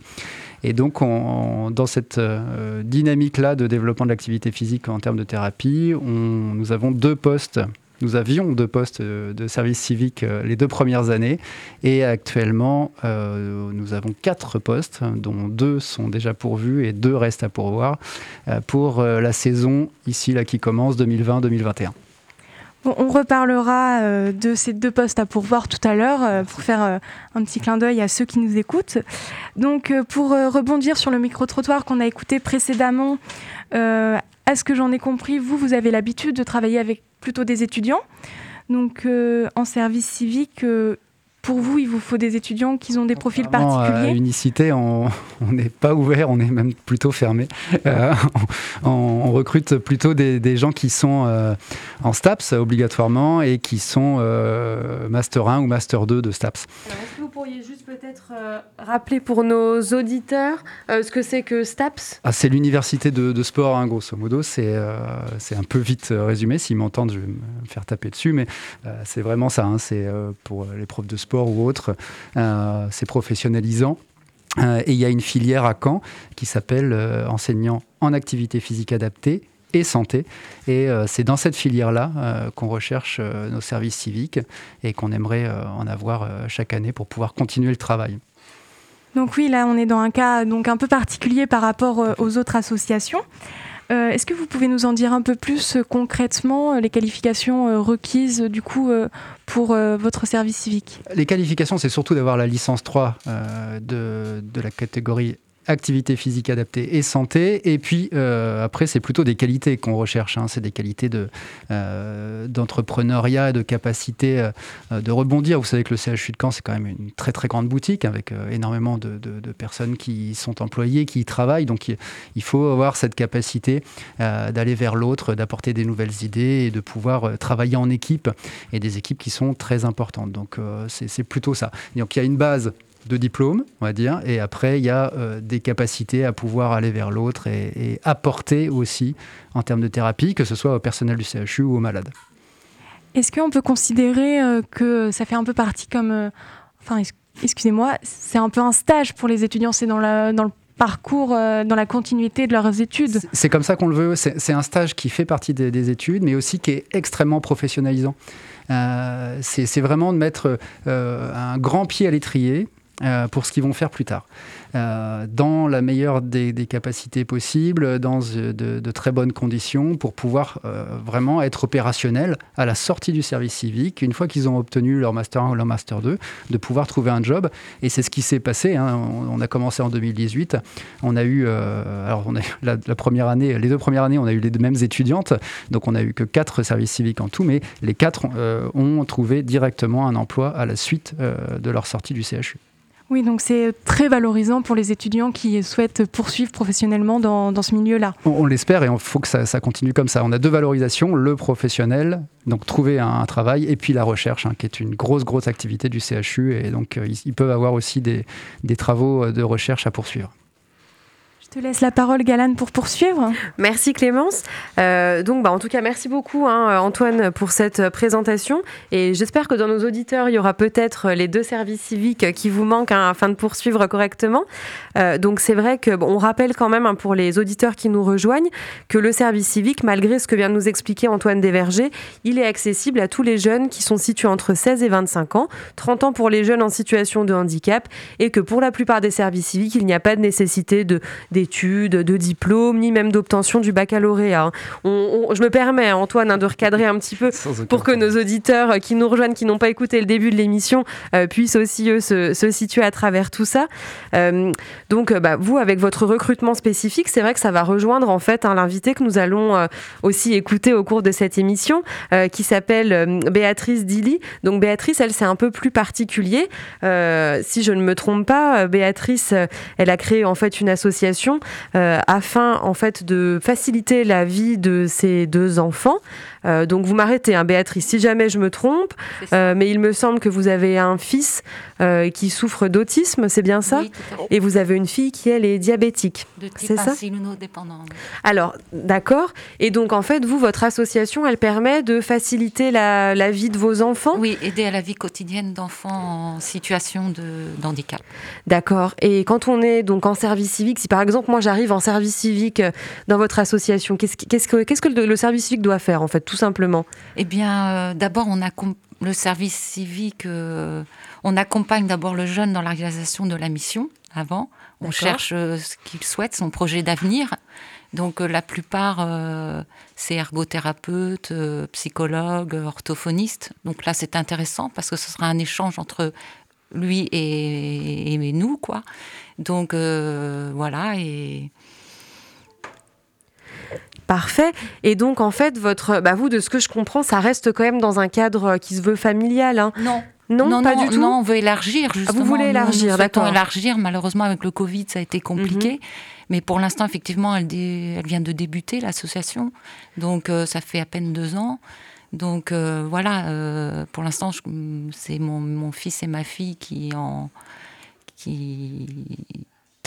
Et donc, dans cette dynamique-là de développement de l'activité physique en termes de thérapie, nous avons deux postes. Nous avions deux postes de service civique les deux premières années. Et actuellement nous avons quatre postes dont deux sont déjà pourvus et deux restent à pourvoir pour la saison ici là qui commence 2020-2021 on reparlera euh, de ces deux postes à pourvoir tout à l'heure euh, pour faire euh, un petit clin d'œil à ceux qui nous écoutent. Donc, pour rebondir sur le micro-trottoir qu'on a écouté précédemment, à ce que j'en ai compris, vous, vous avez l'habitude de travailler avec plutôt des étudiants. Donc, en service civique, pour vous, il vous faut des étudiants qui ont des profils particuliers À Unicité, on n'est pas ouvert, on est même plutôt fermé. Euh, on, recrute plutôt des, gens qui sont euh, en STAPS obligatoirement et qui sont euh, Master 1 ou Master 2 de STAPS. Est-ce que vous pourriez juste peut-être rappeler pour nos auditeurs ce que c'est que STAPS? Ah, C'est l'université de, sport, hein, grosso modo. C'est un peu vite résumé. S'ils m'entendent, je vais me faire taper dessus, mais c'est vraiment ça. Hein. c'est pour les profs de sport ou autre. Euh, c'est professionnalisant. Euh, et il y a une filière à Caen qui s'appelle euh, enseignant en activité physique adaptée et santé. Et c'est dans cette filière-là qu'on recherche nos services civiques et qu'on aimerait en avoir chaque année pour pouvoir continuer le travail. Donc oui, là on est dans un cas donc un peu particulier par rapport aux autres associations. Euh, est-ce que vous pouvez nous en dire un peu plus euh, concrètement euh, les qualifications requises du coup pour votre service civique? Les qualifications, c'est surtout d'avoir la licence 3 de, de, la catégorie activité physique adaptée et santé. Et puis euh, après, c'est plutôt des qualités qu'on recherche. Hein. C'est des qualités de, euh, d'entrepreneuriat, de capacité euh, de rebondir. Vous savez que le CHU de Caen, c'est quand même une très très grande boutique avec énormément de, personnes qui sont employées, qui y travaillent. Donc il, faut avoir cette capacité d'aller vers l'autre, d'apporter des nouvelles idées et de pouvoir travailler en équipe et des équipes qui sont très importantes. Donc c'est plutôt ça. Donc il y a une base de diplôme, on va dire, et après il y a euh, des capacités à pouvoir aller vers l'autre et, apporter aussi en termes de thérapie, que ce soit au personnel du CHU ou aux malades. Est-ce qu'on peut considérer euh, que ça fait un peu partie comme, euh, enfin, excusez-moi, c'est un peu un stage pour les étudiants, c'est dans, dans le parcours, dans la continuité de leurs études? C'est comme ça qu'on le veut. C'est un stage qui fait partie des, études, mais aussi qui est extrêmement professionnalisant. c'est vraiment de mettre un grand pied à l'étrier euh, pour ce qu'ils vont faire plus tard. Euh, dans la meilleure des, capacités possibles, dans de, très bonnes conditions, pour pouvoir euh, vraiment être opérationnel à la sortie du service civique, une fois qu'ils ont obtenu leur Master 1 ou leur Master 2, de pouvoir trouver un job. Et c'est ce qui s'est passé. Hein. On, a commencé en 2018. On a eu, alors la, première année, les deux premières années, on a eu les mêmes étudiantes. Donc on a eu que quatre services civiques en tout, mais les quatre ont trouvé directement un emploi à la suite de leur sortie du CHU. Oui, donc c'est très valorisant pour les étudiants qui souhaitent poursuivre professionnellement dans, ce milieu-là. On, l'espère et il faut que ça, continue comme ça. On a deux valorisations, le professionnel, donc trouver un, travail, et puis la recherche, hein, qui est une grosse, grosse activité du CHU. Et donc euh, ils, peuvent avoir aussi des, des travaux de recherche à poursuivre. Je te laisse la parole, Galane, pour poursuivre. Merci Clémence. Euh, donc, bah, en tout cas, merci beaucoup hein, Antoine pour cette présentation. Et j'espère que dans nos auditeurs, il y aura peut-être les deux services civiques qui vous manquent hein, afin de poursuivre correctement. Euh, donc, c'est vrai que on rappelle quand même hein, pour les auditeurs qui nous rejoignent que le service civique, malgré ce que vient de nous expliquer Antoine Desvergers, il est accessible à tous les jeunes qui sont situés entre 16 et 25 ans, 30 ans pour les jeunes en situation de handicap, et que pour la plupart des services civiques, il n'y a pas de nécessité de d'études, de diplômes, ni même d'obtention du baccalauréat. je me permets, Antoine, hein, de recadrer un petit peu pour que nos auditeurs qui nous rejoignent, qui n'ont pas écouté le début de l'émission, euh, puissent aussi, eux, se, situer à travers tout ça. Euh, donc, bah, vous, avec votre recrutement spécifique, c'est vrai que ça va rejoindre en fait hein, l'invité que nous allons euh, aussi écouter au cours de cette émission, qui s'appelle Béatrice Dilly. Donc, Béatrice, elle, c'est un peu plus particulier. si je ne me trompe pas, Béatrice, elle a créé en fait une association euh, afin en fait de faciliter la vie de ces deux enfants. Euh, donc vous m'arrêtez, hein, Béatrice, si jamais je me trompe, euh, mais il me semble que vous avez un fils qui souffre d'autisme, c'est bien ça Et vous avez une fille qui elle est diabétique. C'est ça Alors d'accord. Et donc en fait, vous, votre association, elle permet de faciliter la, la vie de vos enfants Oui, aider à la vie quotidienne d'enfants en situation de, handicap. D'accord. Et quand on est donc en service civique, si par exemple moi j'arrive en service civique dans votre association, qu'est-ce, que, qu'est-ce que le, service civique doit faire en fait, tout simplement Eh bien, d'abord, on a le service civique, on accompagne d'abord le jeune dans l'organisation de la mission avant. On cherche ce qu'il souhaite, son projet d'avenir. Donc la plupart, c'est ergothérapeute, psychologue, orthophoniste. Donc là, c'est intéressant parce que ce sera un échange entre lui et, et nous, quoi. Donc voilà, et Parfait. Et donc, en fait, votre, bah vous, de ce que je comprends, ça reste quand même dans un cadre qui se veut familial. Hein. Non. Non, pas du tout. Non, on veut élargir, justement. Ah, vous voulez élargir, d'accord. élargir. Malheureusement, avec le Covid, ça a été compliqué. Mhm. Mais pour l'instant, effectivement, elle, elle, vient de débuter, l'association. Donc, euh, ça fait à peine deux ans. Donc, euh, voilà, euh, pour l'instant, c'est mon, mon, fils et ma fille qui en... Qui,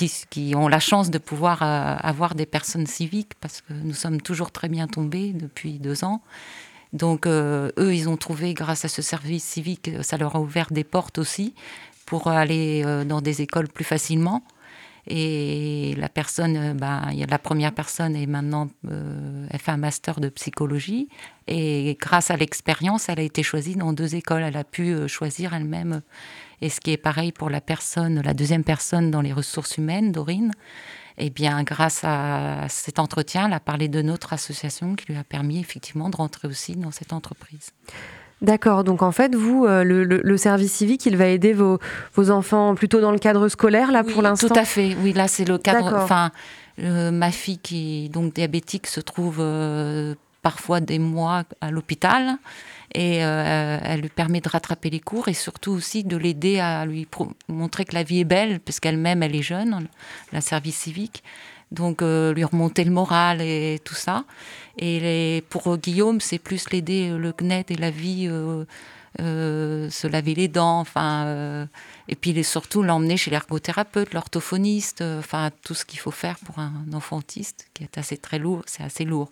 qui, ont la chance de pouvoir euh, avoir des personnes civiques, parce que nous sommes toujours très bien tombés depuis deux ans. Donc euh, eux, ils ont trouvé, grâce à ce service civique, ça leur a ouvert des portes aussi pour aller euh, dans des écoles plus facilement. Et la personne, a la première personne est maintenant, elle fait un master de psychologie. Et grâce à l'expérience, elle a été choisie dans deux écoles. Elle a pu choisir elle-même et ce qui est pareil pour la personne, la deuxième personne dans les ressources humaines, Dorine, eh bien, grâce à cet entretien, elle a parlé de notre association qui lui a permis effectivement de rentrer aussi dans cette entreprise. D'accord, donc en fait, vous, euh, le, service civique, il va aider vos, vos, enfants plutôt dans le cadre scolaire, là, pour l'instant Tout à fait, oui, là, c'est le cadre. Enfin, euh, ma fille qui est donc diabétique se trouve euh, parfois des mois à l'hôpital et euh, elle lui permet de rattraper les cours et surtout aussi de l'aider à lui montrer que la vie est belle, puisqu'elle-même, elle est jeune, la service civique. Donc, euh, lui remonter le moral et tout ça. Et pour Guillaume, c'est plus l'aider, euh, le CNET et la vie, se laver les dents, enfin, et puis surtout l'emmener chez l'ergothérapeute, l'orthophoniste, enfin, tout ce qu'il faut faire pour un enfant autiste, qui est assez très lourd, c'est assez lourd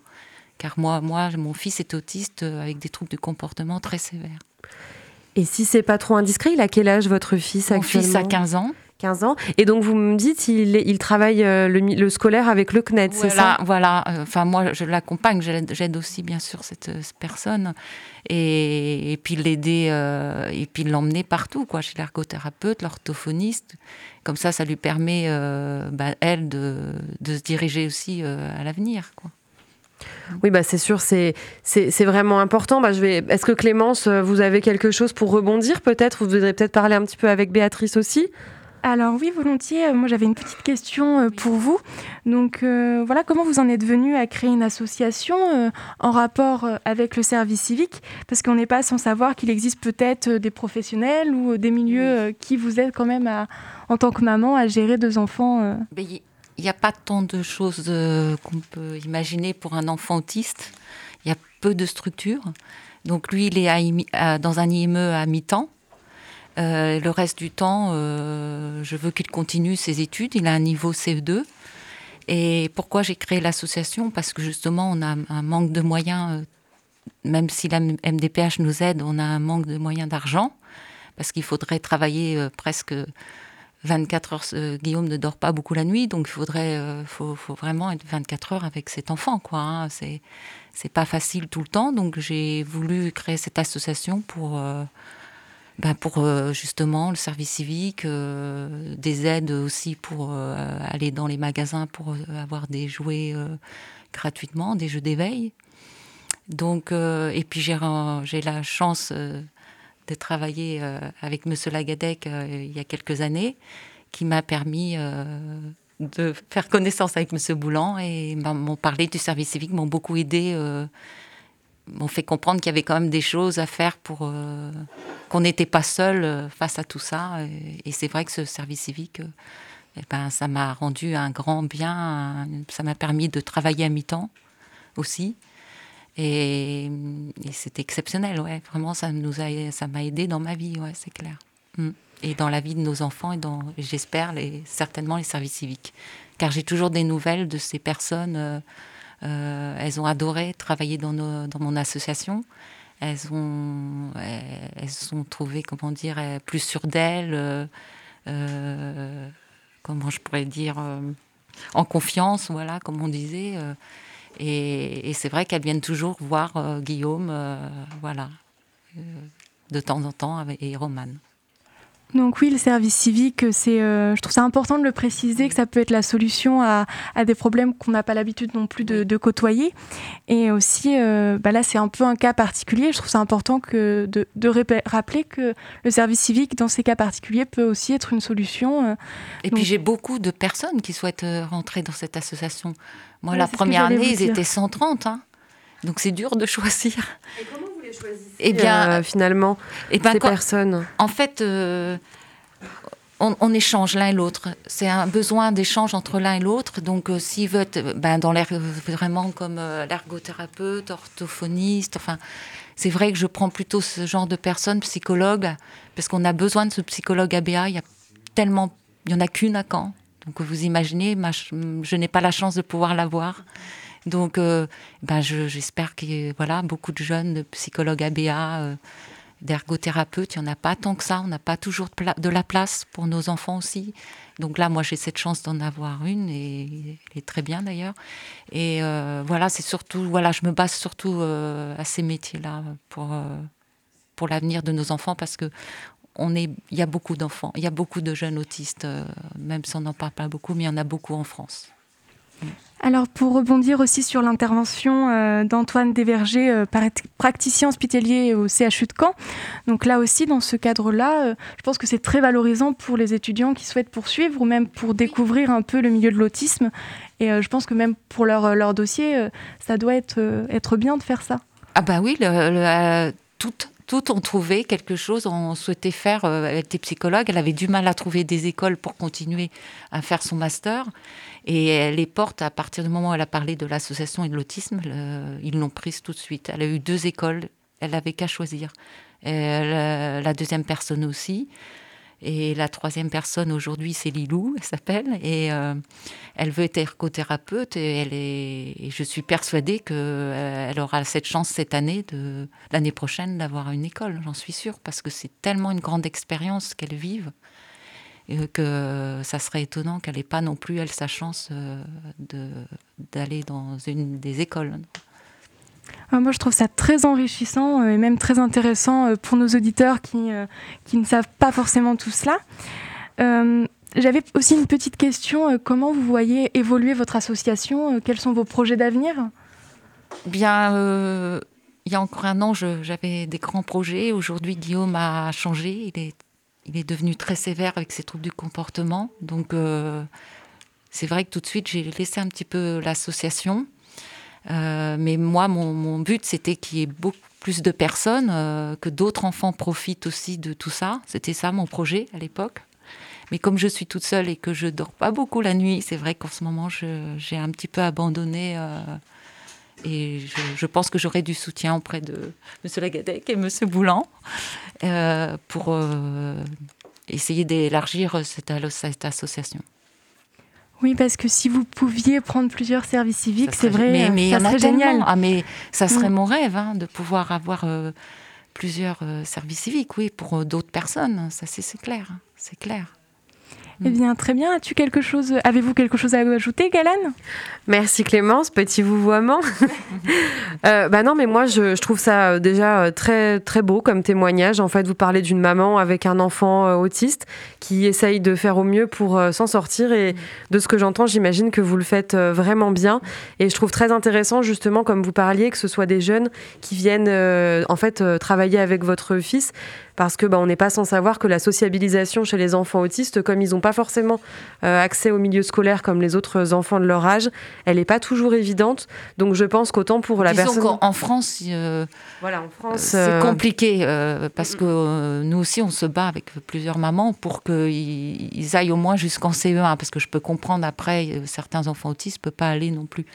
car moi, moi, mon fils est autiste euh, avec des troubles du comportement très sévères. Et si c'est pas trop indiscret, il a quel âge votre fils Mon fils a 15 ans. 15 ans. Et donc vous me dites, il, il travaille euh, le, scolaire avec le CNED, c'est ça Voilà, euh, enfin moi je l'accompagne, j'aide aussi bien sûr cette, personne. Et, puis l'aider, et puis l'emmener partout, quoi, chez l'ergothérapeute, l'orthophoniste. Comme ça, ça lui permet, bah, elle, de, de, se diriger aussi à l'avenir, quoi. Oui, bah c'est sûr, c'est vraiment important. Bah, je vais. Est-ce que Clémence, vous avez quelque chose pour rebondir peut-être? Vous voudriez peut-être parler un petit peu avec Béatrice aussi? Alors oui, volontiers. Moi, j'avais une petite question euh, pour vous. Donc euh, voilà, comment vous en êtes venu à créer une association euh, en rapport avec le service civique? Parce qu'on n'est pas sans savoir qu'il existe peut-être des professionnels ou des milieux qui vous aident quand même en tant que maman à gérer deux enfants. Ben, il n'y a pas tant de choses euh, qu'on peut imaginer pour un enfant autiste. Il y a peu de structures. Donc lui, il est dans un IME à mi-temps. Euh, le reste du temps, euh, je veux qu'il continue ses études. Il a un niveau CE2. Et pourquoi j'ai créé l'association? Parce que justement, on a un manque de moyens, même si la MDPH nous aide, on a un manque de moyens d'argent, parce qu'il faudrait travailler presque 24 heures, euh, Guillaume ne dort pas beaucoup la nuit, donc il faudrait, euh, faut, vraiment être 24 heures avec cet enfant, quoi. Hein. C'est, pas facile tout le temps, donc j'ai voulu créer cette association pour, ben pour justement le service civique, des aides aussi pour aller dans les magasins pour avoir des jouets gratuitement, des jeux d'éveil. Donc, et puis j'ai la chance de travailler euh, avec M. Lagadec euh, il y a quelques années, qui m'a permis euh, de faire connaissance avec M. Boulan et m'ont parlé du service civique, m'ont beaucoup aidé, m'ont fait comprendre qu'il y avait quand même des choses à faire pour qu'on n'était pas seul face à tout ça. Et, c'est vrai que ce service civique, eh ben, ça m'a rendu un grand bien, ça m'a permis de travailler à mi-temps aussi. Et, c'était exceptionnel, ouais. Vraiment, ça nous a, ça m'a aidé dans ma vie, ouais, c'est clair. Mm. Et dans la vie de nos enfants et dans, j'espère, certainement les services civiques. Car j'ai toujours des nouvelles de ces personnes. Euh, euh, elles ont adoré travailler dans, nos, dans mon association. Elles ont, elles ont trouvé, comment dire, plus sûres d'elles. Euh, comment je pourrais dire en confiance, voilà, comme on disait. Et, c'est vrai qu'elles viennent toujours voir Guillaume, voilà, de temps en temps, et Romane. Donc oui, le service civique, c'est, euh, je trouve ça important de le préciser, que ça peut être la solution à, des problèmes qu'on n'a pas l'habitude non plus de, côtoyer. Et aussi, euh, bah là, c'est un peu un cas particulier. Je trouve ça important que de, rappeler que le service civique, dans ces cas particuliers, peut aussi être une solution. Euh. Et puis j'ai beaucoup de personnes qui souhaitent rentrer dans cette association. Moi, la première année, ils étaient 130. Hein. Donc c'est dur de choisir. Et comment Eh bien, euh, finalement, eh ben, ces personnes. En fait, euh, on, échange l'un et l'autre. C'est un besoin d'échange entre l'un et l'autre. Donc, euh, s'ils veulent, ben, dans l'air vraiment comme l'ergothérapeute, orthophoniste, enfin, c'est vrai que je prends plutôt ce genre de personnes, psychologues, parce qu'on a besoin de ce psychologue ABA. Il y a tellement, il y en a qu'une à Caen. Donc, vous imaginez, je n'ai pas la chance de pouvoir l'avoir. Donc, euh, ben j'espère qu'il y a beaucoup de jeunes psychologues ABA, euh, d'ergothérapeutes. Il n'y en a pas tant que ça. On n'a pas toujours de, la place pour nos enfants aussi. Donc là, moi, j'ai cette chance d'en avoir une et elle est très bien d'ailleurs. Et euh, voilà, c'est surtout, voilà, je me base surtout à ces métiers-là pour, pour l'avenir de nos enfants parce que y a beaucoup d'enfants, il y a beaucoup de jeunes autistes, même si on n'en parle pas beaucoup, mais il y en a beaucoup en France. Alors pour rebondir aussi sur l'intervention euh, d'Antoine Desvergers, euh, praticien hospitalier au CHU de Caen. Donc là aussi, dans ce cadre-là, euh, je pense que c'est très valorisant pour les étudiants qui souhaitent poursuivre ou même pour découvrir un peu le milieu de l'autisme. Et je pense que même pour leur, dossier, ça doit être, être bien de faire ça. Ah bah oui, le, toutes ont trouvé quelque chose, on souhaitait faire, elle était psychologue, elle avait du mal à trouver des écoles pour continuer à faire son master. Et les porte, à partir du moment où elle a parlé de l'association et de l'autisme, ils l'ont prise tout de suite. Elle a eu deux écoles, elle n'avait qu'à choisir. la deuxième personne aussi. Et la troisième personne aujourd'hui, c'est Lilou, elle s'appelle. Et euh, elle veut être ergothérapeute. Et, et je suis persuadée qu'elle euh, aura cette chance cette année, l'année prochaine, d'avoir une école, j'en suis sûre. Parce que c'est tellement une grande expérience qu'elle vive que ça serait étonnant qu'elle n'ait pas non plus, elle, sa chance euh, d'aller dans une des écoles. Ah, moi, je trouve ça très enrichissant euh, et même très intéressant euh, pour nos auditeurs qui, qui ne savent pas forcément tout cela. J'avais aussi une petite question. Comment vous voyez évoluer votre association Quels sont vos projets d'avenir? Bien, il y a encore un an, j'avais des grands projets. Aujourd'hui, Guillaume a changé. Il est il est devenu très sévère avec ses troubles du comportement. Donc, euh, c'est vrai que tout de suite, j'ai laissé un petit peu l'association. Euh, mais moi, mon, but, c'était qu'il y ait beaucoup plus de personnes, euh, que d'autres enfants profitent aussi de tout ça. C'était ça mon projet à l'époque. Mais comme je suis toute seule et que je dors pas beaucoup la nuit, c'est vrai qu'en ce moment, j'ai un petit peu abandonné et je, pense que j'aurai du soutien auprès de M. Lagadec et M. Boulan euh, pour euh, essayer d'élargir cette, association. Oui, parce que si vous pouviez prendre plusieurs services civiques, c'est vrai, mais, ça serait génial. Ah, mais ça serait mon rêve hein, de pouvoir avoir euh, plusieurs services civiques, oui, pour d'autres personnes. Ça, c'est clair, hein, c'est clair. Eh bien, très bien. As-tu quelque chose, avez-vous quelque chose à ajouter, Galane Merci Clémence, petit vouvoiement. euh, bah non, mais moi je, je, trouve ça euh, déjà euh, très très beau comme témoignage. En fait, vous parlez d'une maman avec un enfant euh, autiste qui essaye de faire au mieux pour s'en sortir. Et de ce que j'entends, j'imagine que vous le faites vraiment bien. Et je trouve très intéressant justement, comme vous parliez, que ce soit des jeunes qui viennent en fait travailler avec votre fils parce que bah, on n'est pas sans savoir que la sociabilisation chez les enfants autistes, comme ils n'ont pas forcément euh, accès au milieu scolaire comme les autres enfants de leur âge, elle n'est pas toujours évidente. Donc je pense qu'autant pour la Disons personne... en France, euh, voilà, en France, c'est euh, compliqué parce que nous aussi on se bat avec plusieurs mamans pour qu'ils aillent au moins jusqu'en CE1, parce que je peux comprendre après certains enfants autistes ne peuvent pas aller non plus.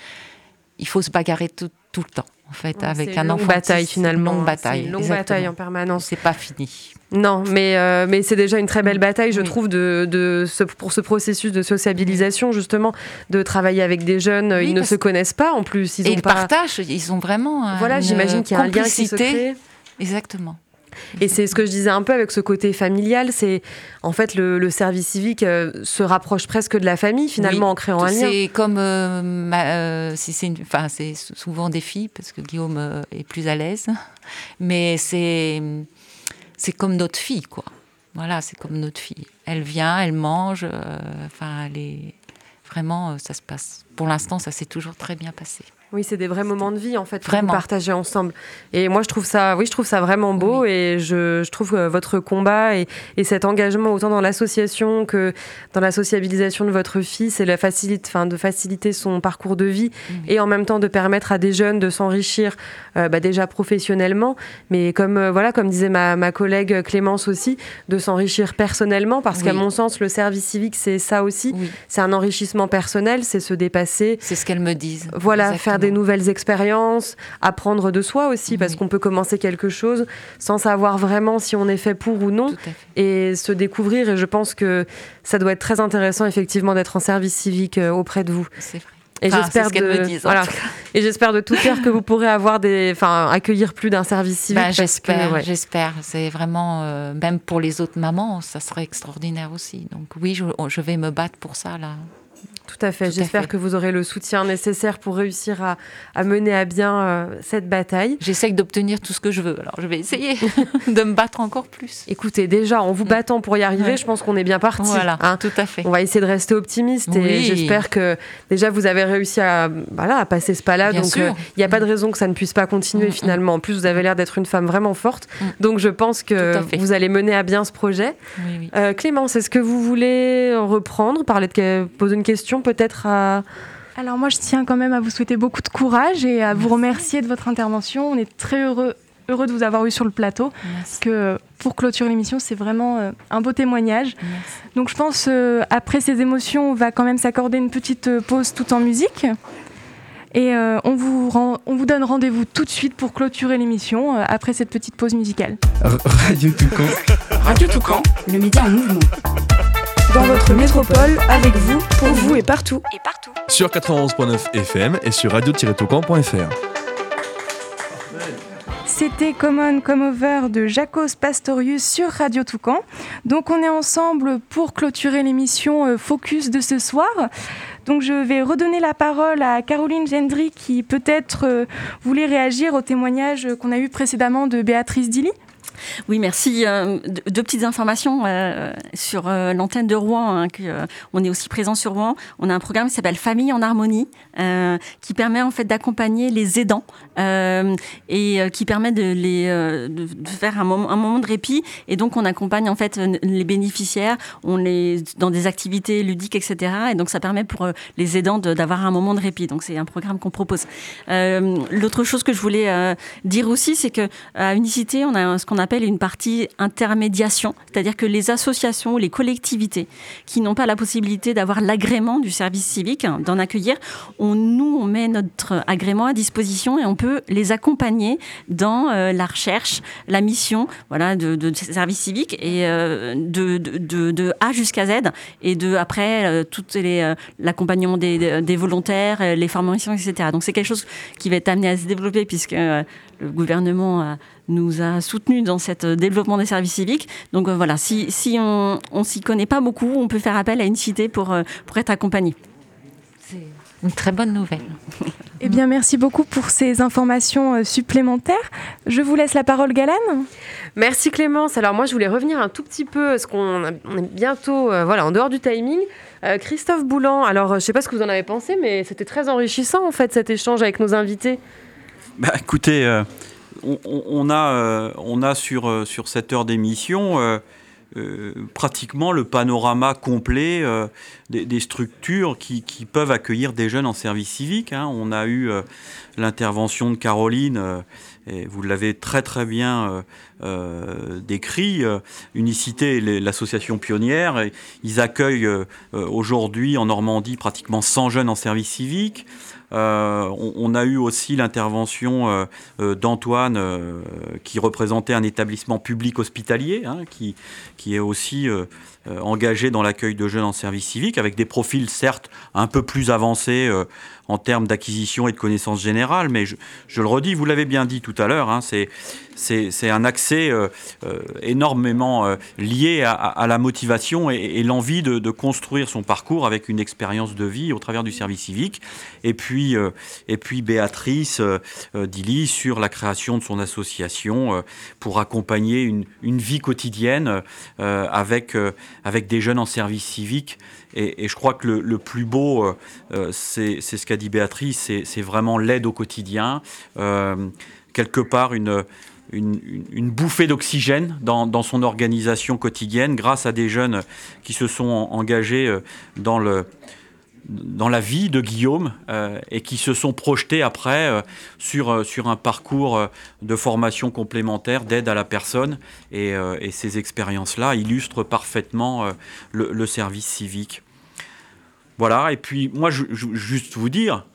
Il faut se bagarrer tout, tout le temps en fait, avec un enfant. bataille finalement. Une longue bataille. Une longue bataille en permanence. C'est pas fini. Non, mais, euh, mais c'est déjà une très belle bataille, je trouve, de, de ce, pour ce processus de sociabilisation, justement, de travailler avec des jeunes. ils ne se connaissent pas en plus. Ils Et ils partagent, ils ont vraiment. Voilà, j'imagine qu'il y a un lien qui se crée. Exactement. Et c'est ce que je disais un peu avec ce côté familial, c'est en fait le, service civique euh, se rapproche presque de la famille finalement en créant un lien. C'est comme, euh, si c'est, enfin c'est souvent des filles parce que Guillaume est plus à l'aise, mais c'est c'est comme notre fille quoi. Voilà, c'est comme notre fille. Elle vient, elle mange, enfin elle est vraiment, ça se passe. Pour l'instant, ça s'est toujours très bien passé. Oui, c'est des vrais moments de vie en fait vraiment. partager ensemble. Et moi, je trouve ça, oui, je trouve ça vraiment beau et je, je, trouve euh, votre combat et, et, cet engagement autant dans l'association que dans la sociabilisation de votre fils et la facilite, enfin, de faciliter son parcours de vie et en même temps de permettre à des jeunes de s'enrichir euh, bah, déjà professionnellement, mais comme euh, voilà, comme disait ma, ma, collègue Clémence aussi, de s'enrichir personnellement parce qu'à mon sens, le service civique c'est ça aussi, c'est un enrichissement personnel, c'est se dépasser. C'est ce qu'elles me disent. Voilà, faire des nouvelles expériences, apprendre de soi aussi, parce qu'on peut commencer quelque chose sans savoir vraiment si on est fait pour ou non, et se découvrir. Et je pense que ça doit être très intéressant, effectivement, d'être en service civique euh, auprès de vous. C'est vrai. Et j'espère de voilà. et j'espère de tout cœur que vous pourrez avoir des enfin accueillir plus d'un service civique. Bah, j'espère, j'espère. C'est vraiment euh, même pour les autres mamans, ça serait extraordinaire aussi. Donc oui, je, je vais me battre pour ça là. Tout à fait. J'espère que vous aurez le soutien nécessaire pour réussir à, à mener à bien euh, cette bataille. J'essaie d'obtenir tout ce que je veux. Alors, je vais essayer de me battre encore plus. Écoutez, déjà, en vous mm. battant pour y arriver, je pense qu'on est bien parti. Voilà, hein. tout à fait. On va essayer de rester optimiste et j'espère que déjà vous avez réussi à, voilà, à passer ce pas-là. Donc, euh, il n'y a pas de raison que ça ne puisse pas continuer mm, mm. finalement. En plus, vous avez l'air d'être une femme vraiment forte. Donc, je pense que vous allez mener à bien ce projet. Euh, Clémence, est-ce que vous voulez reprendre, parler de poser une question peut-être à... Alors moi, je tiens quand même à vous souhaiter beaucoup de courage et à vous remercier de votre intervention. On est très heureux, heureux de vous avoir eu sur le plateau. Parce que pour clôturer l'émission, c'est vraiment euh, un beau témoignage. Donc je pense, euh, après ces émotions, on va quand même s'accorder une petite euh, pause tout en musique. Et on, vous on vous donne rendez-vous tout de suite pour clôturer l'émission après cette petite pause musicale. Radio Toucan. Radio Toucan, le média en mouvement dans votre métropole, avec vous, pour vous et partout. Et partout. Sur 91.9 FM et sur radio-toucan.fr. C'était Common Come Over de Jacos Pastorius sur Radio Toucan. Donc on est ensemble pour clôturer l'émission euh, Focus de ce soir. Donc je vais redonner la parole à Caroline Gendry qui peut-être euh, voulait réagir au témoignage qu'on a eu précédemment de Béatrice Dilly. Oui, merci. Euh, deux petites informations euh, sur euh, l'antenne de Rouen. Hein, on est aussi présent sur Rouen. On a un programme qui s'appelle Famille en harmonie, qui permet en fait d'accompagner les aidants et qui permet de les faire un moment, de répit. Et donc on accompagne en fait les bénéficiaires, dans des activités ludiques, etc. Et donc ça permet pour les aidants d'avoir un moment de répit. Donc c'est un programme qu'on propose. L'autre chose que je voulais dire aussi, c'est que à Unicité, on a ce qu'on appelle une partie intermédiation, c'est-à-dire que les associations ou les collectivités qui n'ont pas la possibilité d'avoir l'agrément du service civique, hein, d'en accueillir, on, nous, on met notre agrément à disposition et on peut les accompagner dans euh, la recherche, la mission voilà, de, de service civique et euh, de, A jusqu'à Z et de après euh, tout l'accompagnement des, des, volontaires, les formations, etc. Donc c'est quelque chose qui va être amené à se développer puisque le gouvernement nous a soutenus dans cet développement des services civiques. Donc euh, voilà, si, si on ne s'y connaît pas beaucoup, on peut faire appel à une cité pour, euh, pour être accompagné. C'est une très bonne nouvelle. Eh bien, merci beaucoup pour ces informations euh, supplémentaires. Je vous laisse la parole, Galène. Merci Clémence. Alors moi, je voulais revenir un tout petit peu, parce qu'on est bientôt voilà, en dehors du timing. Christophe Boulan, alors je ne sais pas ce que vous en avez pensé, mais c'était très enrichissant en fait cet échange avec nos invités. Bah écoutez, on, a, euh, on a sur, euh, sur cette heure d'émission euh, pratiquement le panorama complet des, structures qui, peuvent accueillir des jeunes en service civique. Hein. On a eu l'intervention de Caroline, et vous l'avez très très bien décrit. Unicité, l'association pionnière, ils accueillent aujourd'hui en Normandie pratiquement 100 jeunes en service civique. On, a eu aussi l'intervention d'Antoine, qui représentait un établissement public hospitalier, hein, qui, qui est aussi engagé dans l'accueil de jeunes en service civique, avec des profils certes un peu plus avancés en termes d'acquisition et de connaissances générales, mais je, le redis, vous l'avez bien dit tout à l'heure, hein, c'est un accès euh, euh, énormément euh, lié à, la motivation et, l'envie de, construire son parcours avec une expérience de vie au travers du service civique. Et puis, et puis Béatrice Dilly sur la création de son association pour accompagner une, vie quotidienne avec, avec des jeunes en service civique. Et, je crois que le, plus beau, c'est ce qu'a dit Béatrice, c'est vraiment l'aide au quotidien. quelque part, une bouffée d'oxygène dans, son organisation quotidienne grâce à des jeunes qui se sont engagés euh, dans, le, dans la vie de Guillaume euh, et qui se sont projetés après euh, sur, sur un parcours de formation complémentaire, d'aide à la personne. Et, ces expériences-là illustrent parfaitement le, service civique. Voilà, et puis moi, juste vous dire,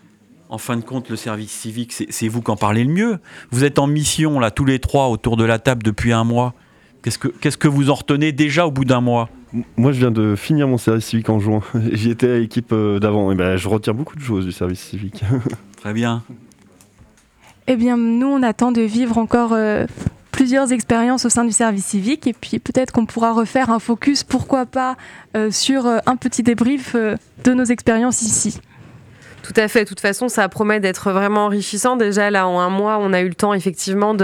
en fin de compte, le service civique, c'est vous qui en parlez le mieux. Vous êtes en mission, là, tous les trois, autour de la table depuis un mois. Qu'est-ce que, qu'est-ce que vous en retenez déjà au bout d'un mois? Moi, je viens de finir mon service civique en juin. J'y étais à l'équipe euh, d'avant. Et ben, je retiens beaucoup de choses du service civique. Très bien. Eh bien, nous, on attend de vivre encore euh, plusieurs expériences au sein du service civique. Et puis, peut-être qu'on pourra refaire un focus, pourquoi pas, euh, sur un petit débrief de nos expériences ici. Tout à fait. De toute façon, ça promet d'être vraiment enrichissant. Déjà, là, en un mois, on a eu le temps, effectivement,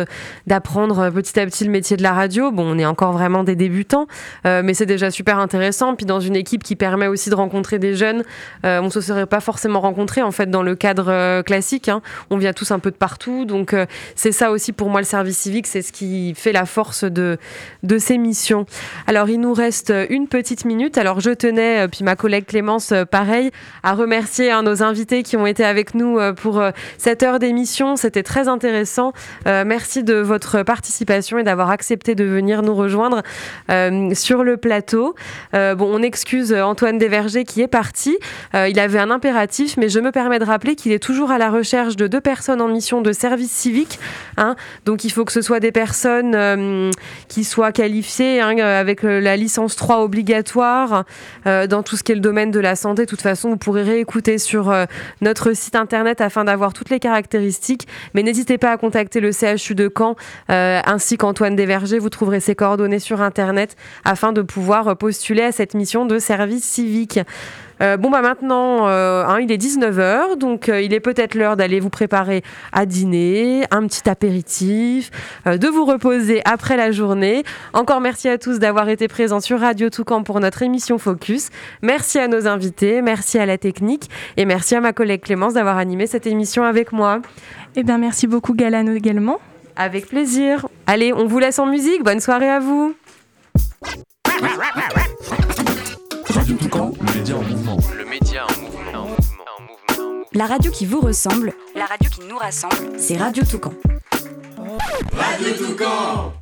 d'apprendre euh, petit à petit le métier de la radio. Bon, on est encore vraiment des débutants, euh, mais c'est déjà super intéressant. Puis, dans une équipe qui permet aussi de rencontrer des jeunes, euh, on ne se serait pas forcément rencontrés, en fait, dans le cadre classique. Hein. On vient tous un peu de partout. Donc, c'est ça aussi, pour moi, le service civique. C'est ce qui fait la force de, de ces missions. Alors, il nous reste une petite minute. Alors, je tenais, puis ma collègue Clémence, pareil, à remercier hein, nos invités qui ont été avec nous euh, pour euh, cette heure d'émission. C'était très intéressant. Euh, merci de votre participation et d'avoir accepté de venir nous rejoindre sur le plateau. bon, on excuse Antoine Desvergers qui est parti. il avait un impératif, mais je me permets de rappeler qu'il est toujours à la recherche de deux personnes en mission de service civique. Hein. Donc, il faut que ce soit des personnes qui soient qualifiées hein, avec la licence 3 obligatoire dans tout ce qui est le domaine de la santé. De toute façon, vous pourrez réécouter sur notre site internet afin d'avoir toutes les caractéristiques. Mais n'hésitez pas à contacter le CHU de Caen euh, ainsi qu'Antoine Desvergers. Vous trouverez ses coordonnées sur internet afin de pouvoir postuler à cette mission de service civique. Euh, bon, bah maintenant, euh, hein, il est 19h, donc euh, il est peut-être l'heure d'aller vous préparer à dîner, un petit apéritif, de vous reposer après la journée. Encore merci à tous d'avoir été présents sur Radio Toucan pour notre émission Focus. Merci à nos invités, merci à la technique et merci à ma collègue Clémence d'avoir animé cette émission avec moi. Eh bien, merci beaucoup Galano également. Avec plaisir. Allez, on vous laisse en musique. Bonne soirée à vous. Radio Toucan, le média en mouvement. Le média en mouvement. La radio qui vous ressemble, la radio qui nous rassemble, c'est Radio Toucan. Radio Toucan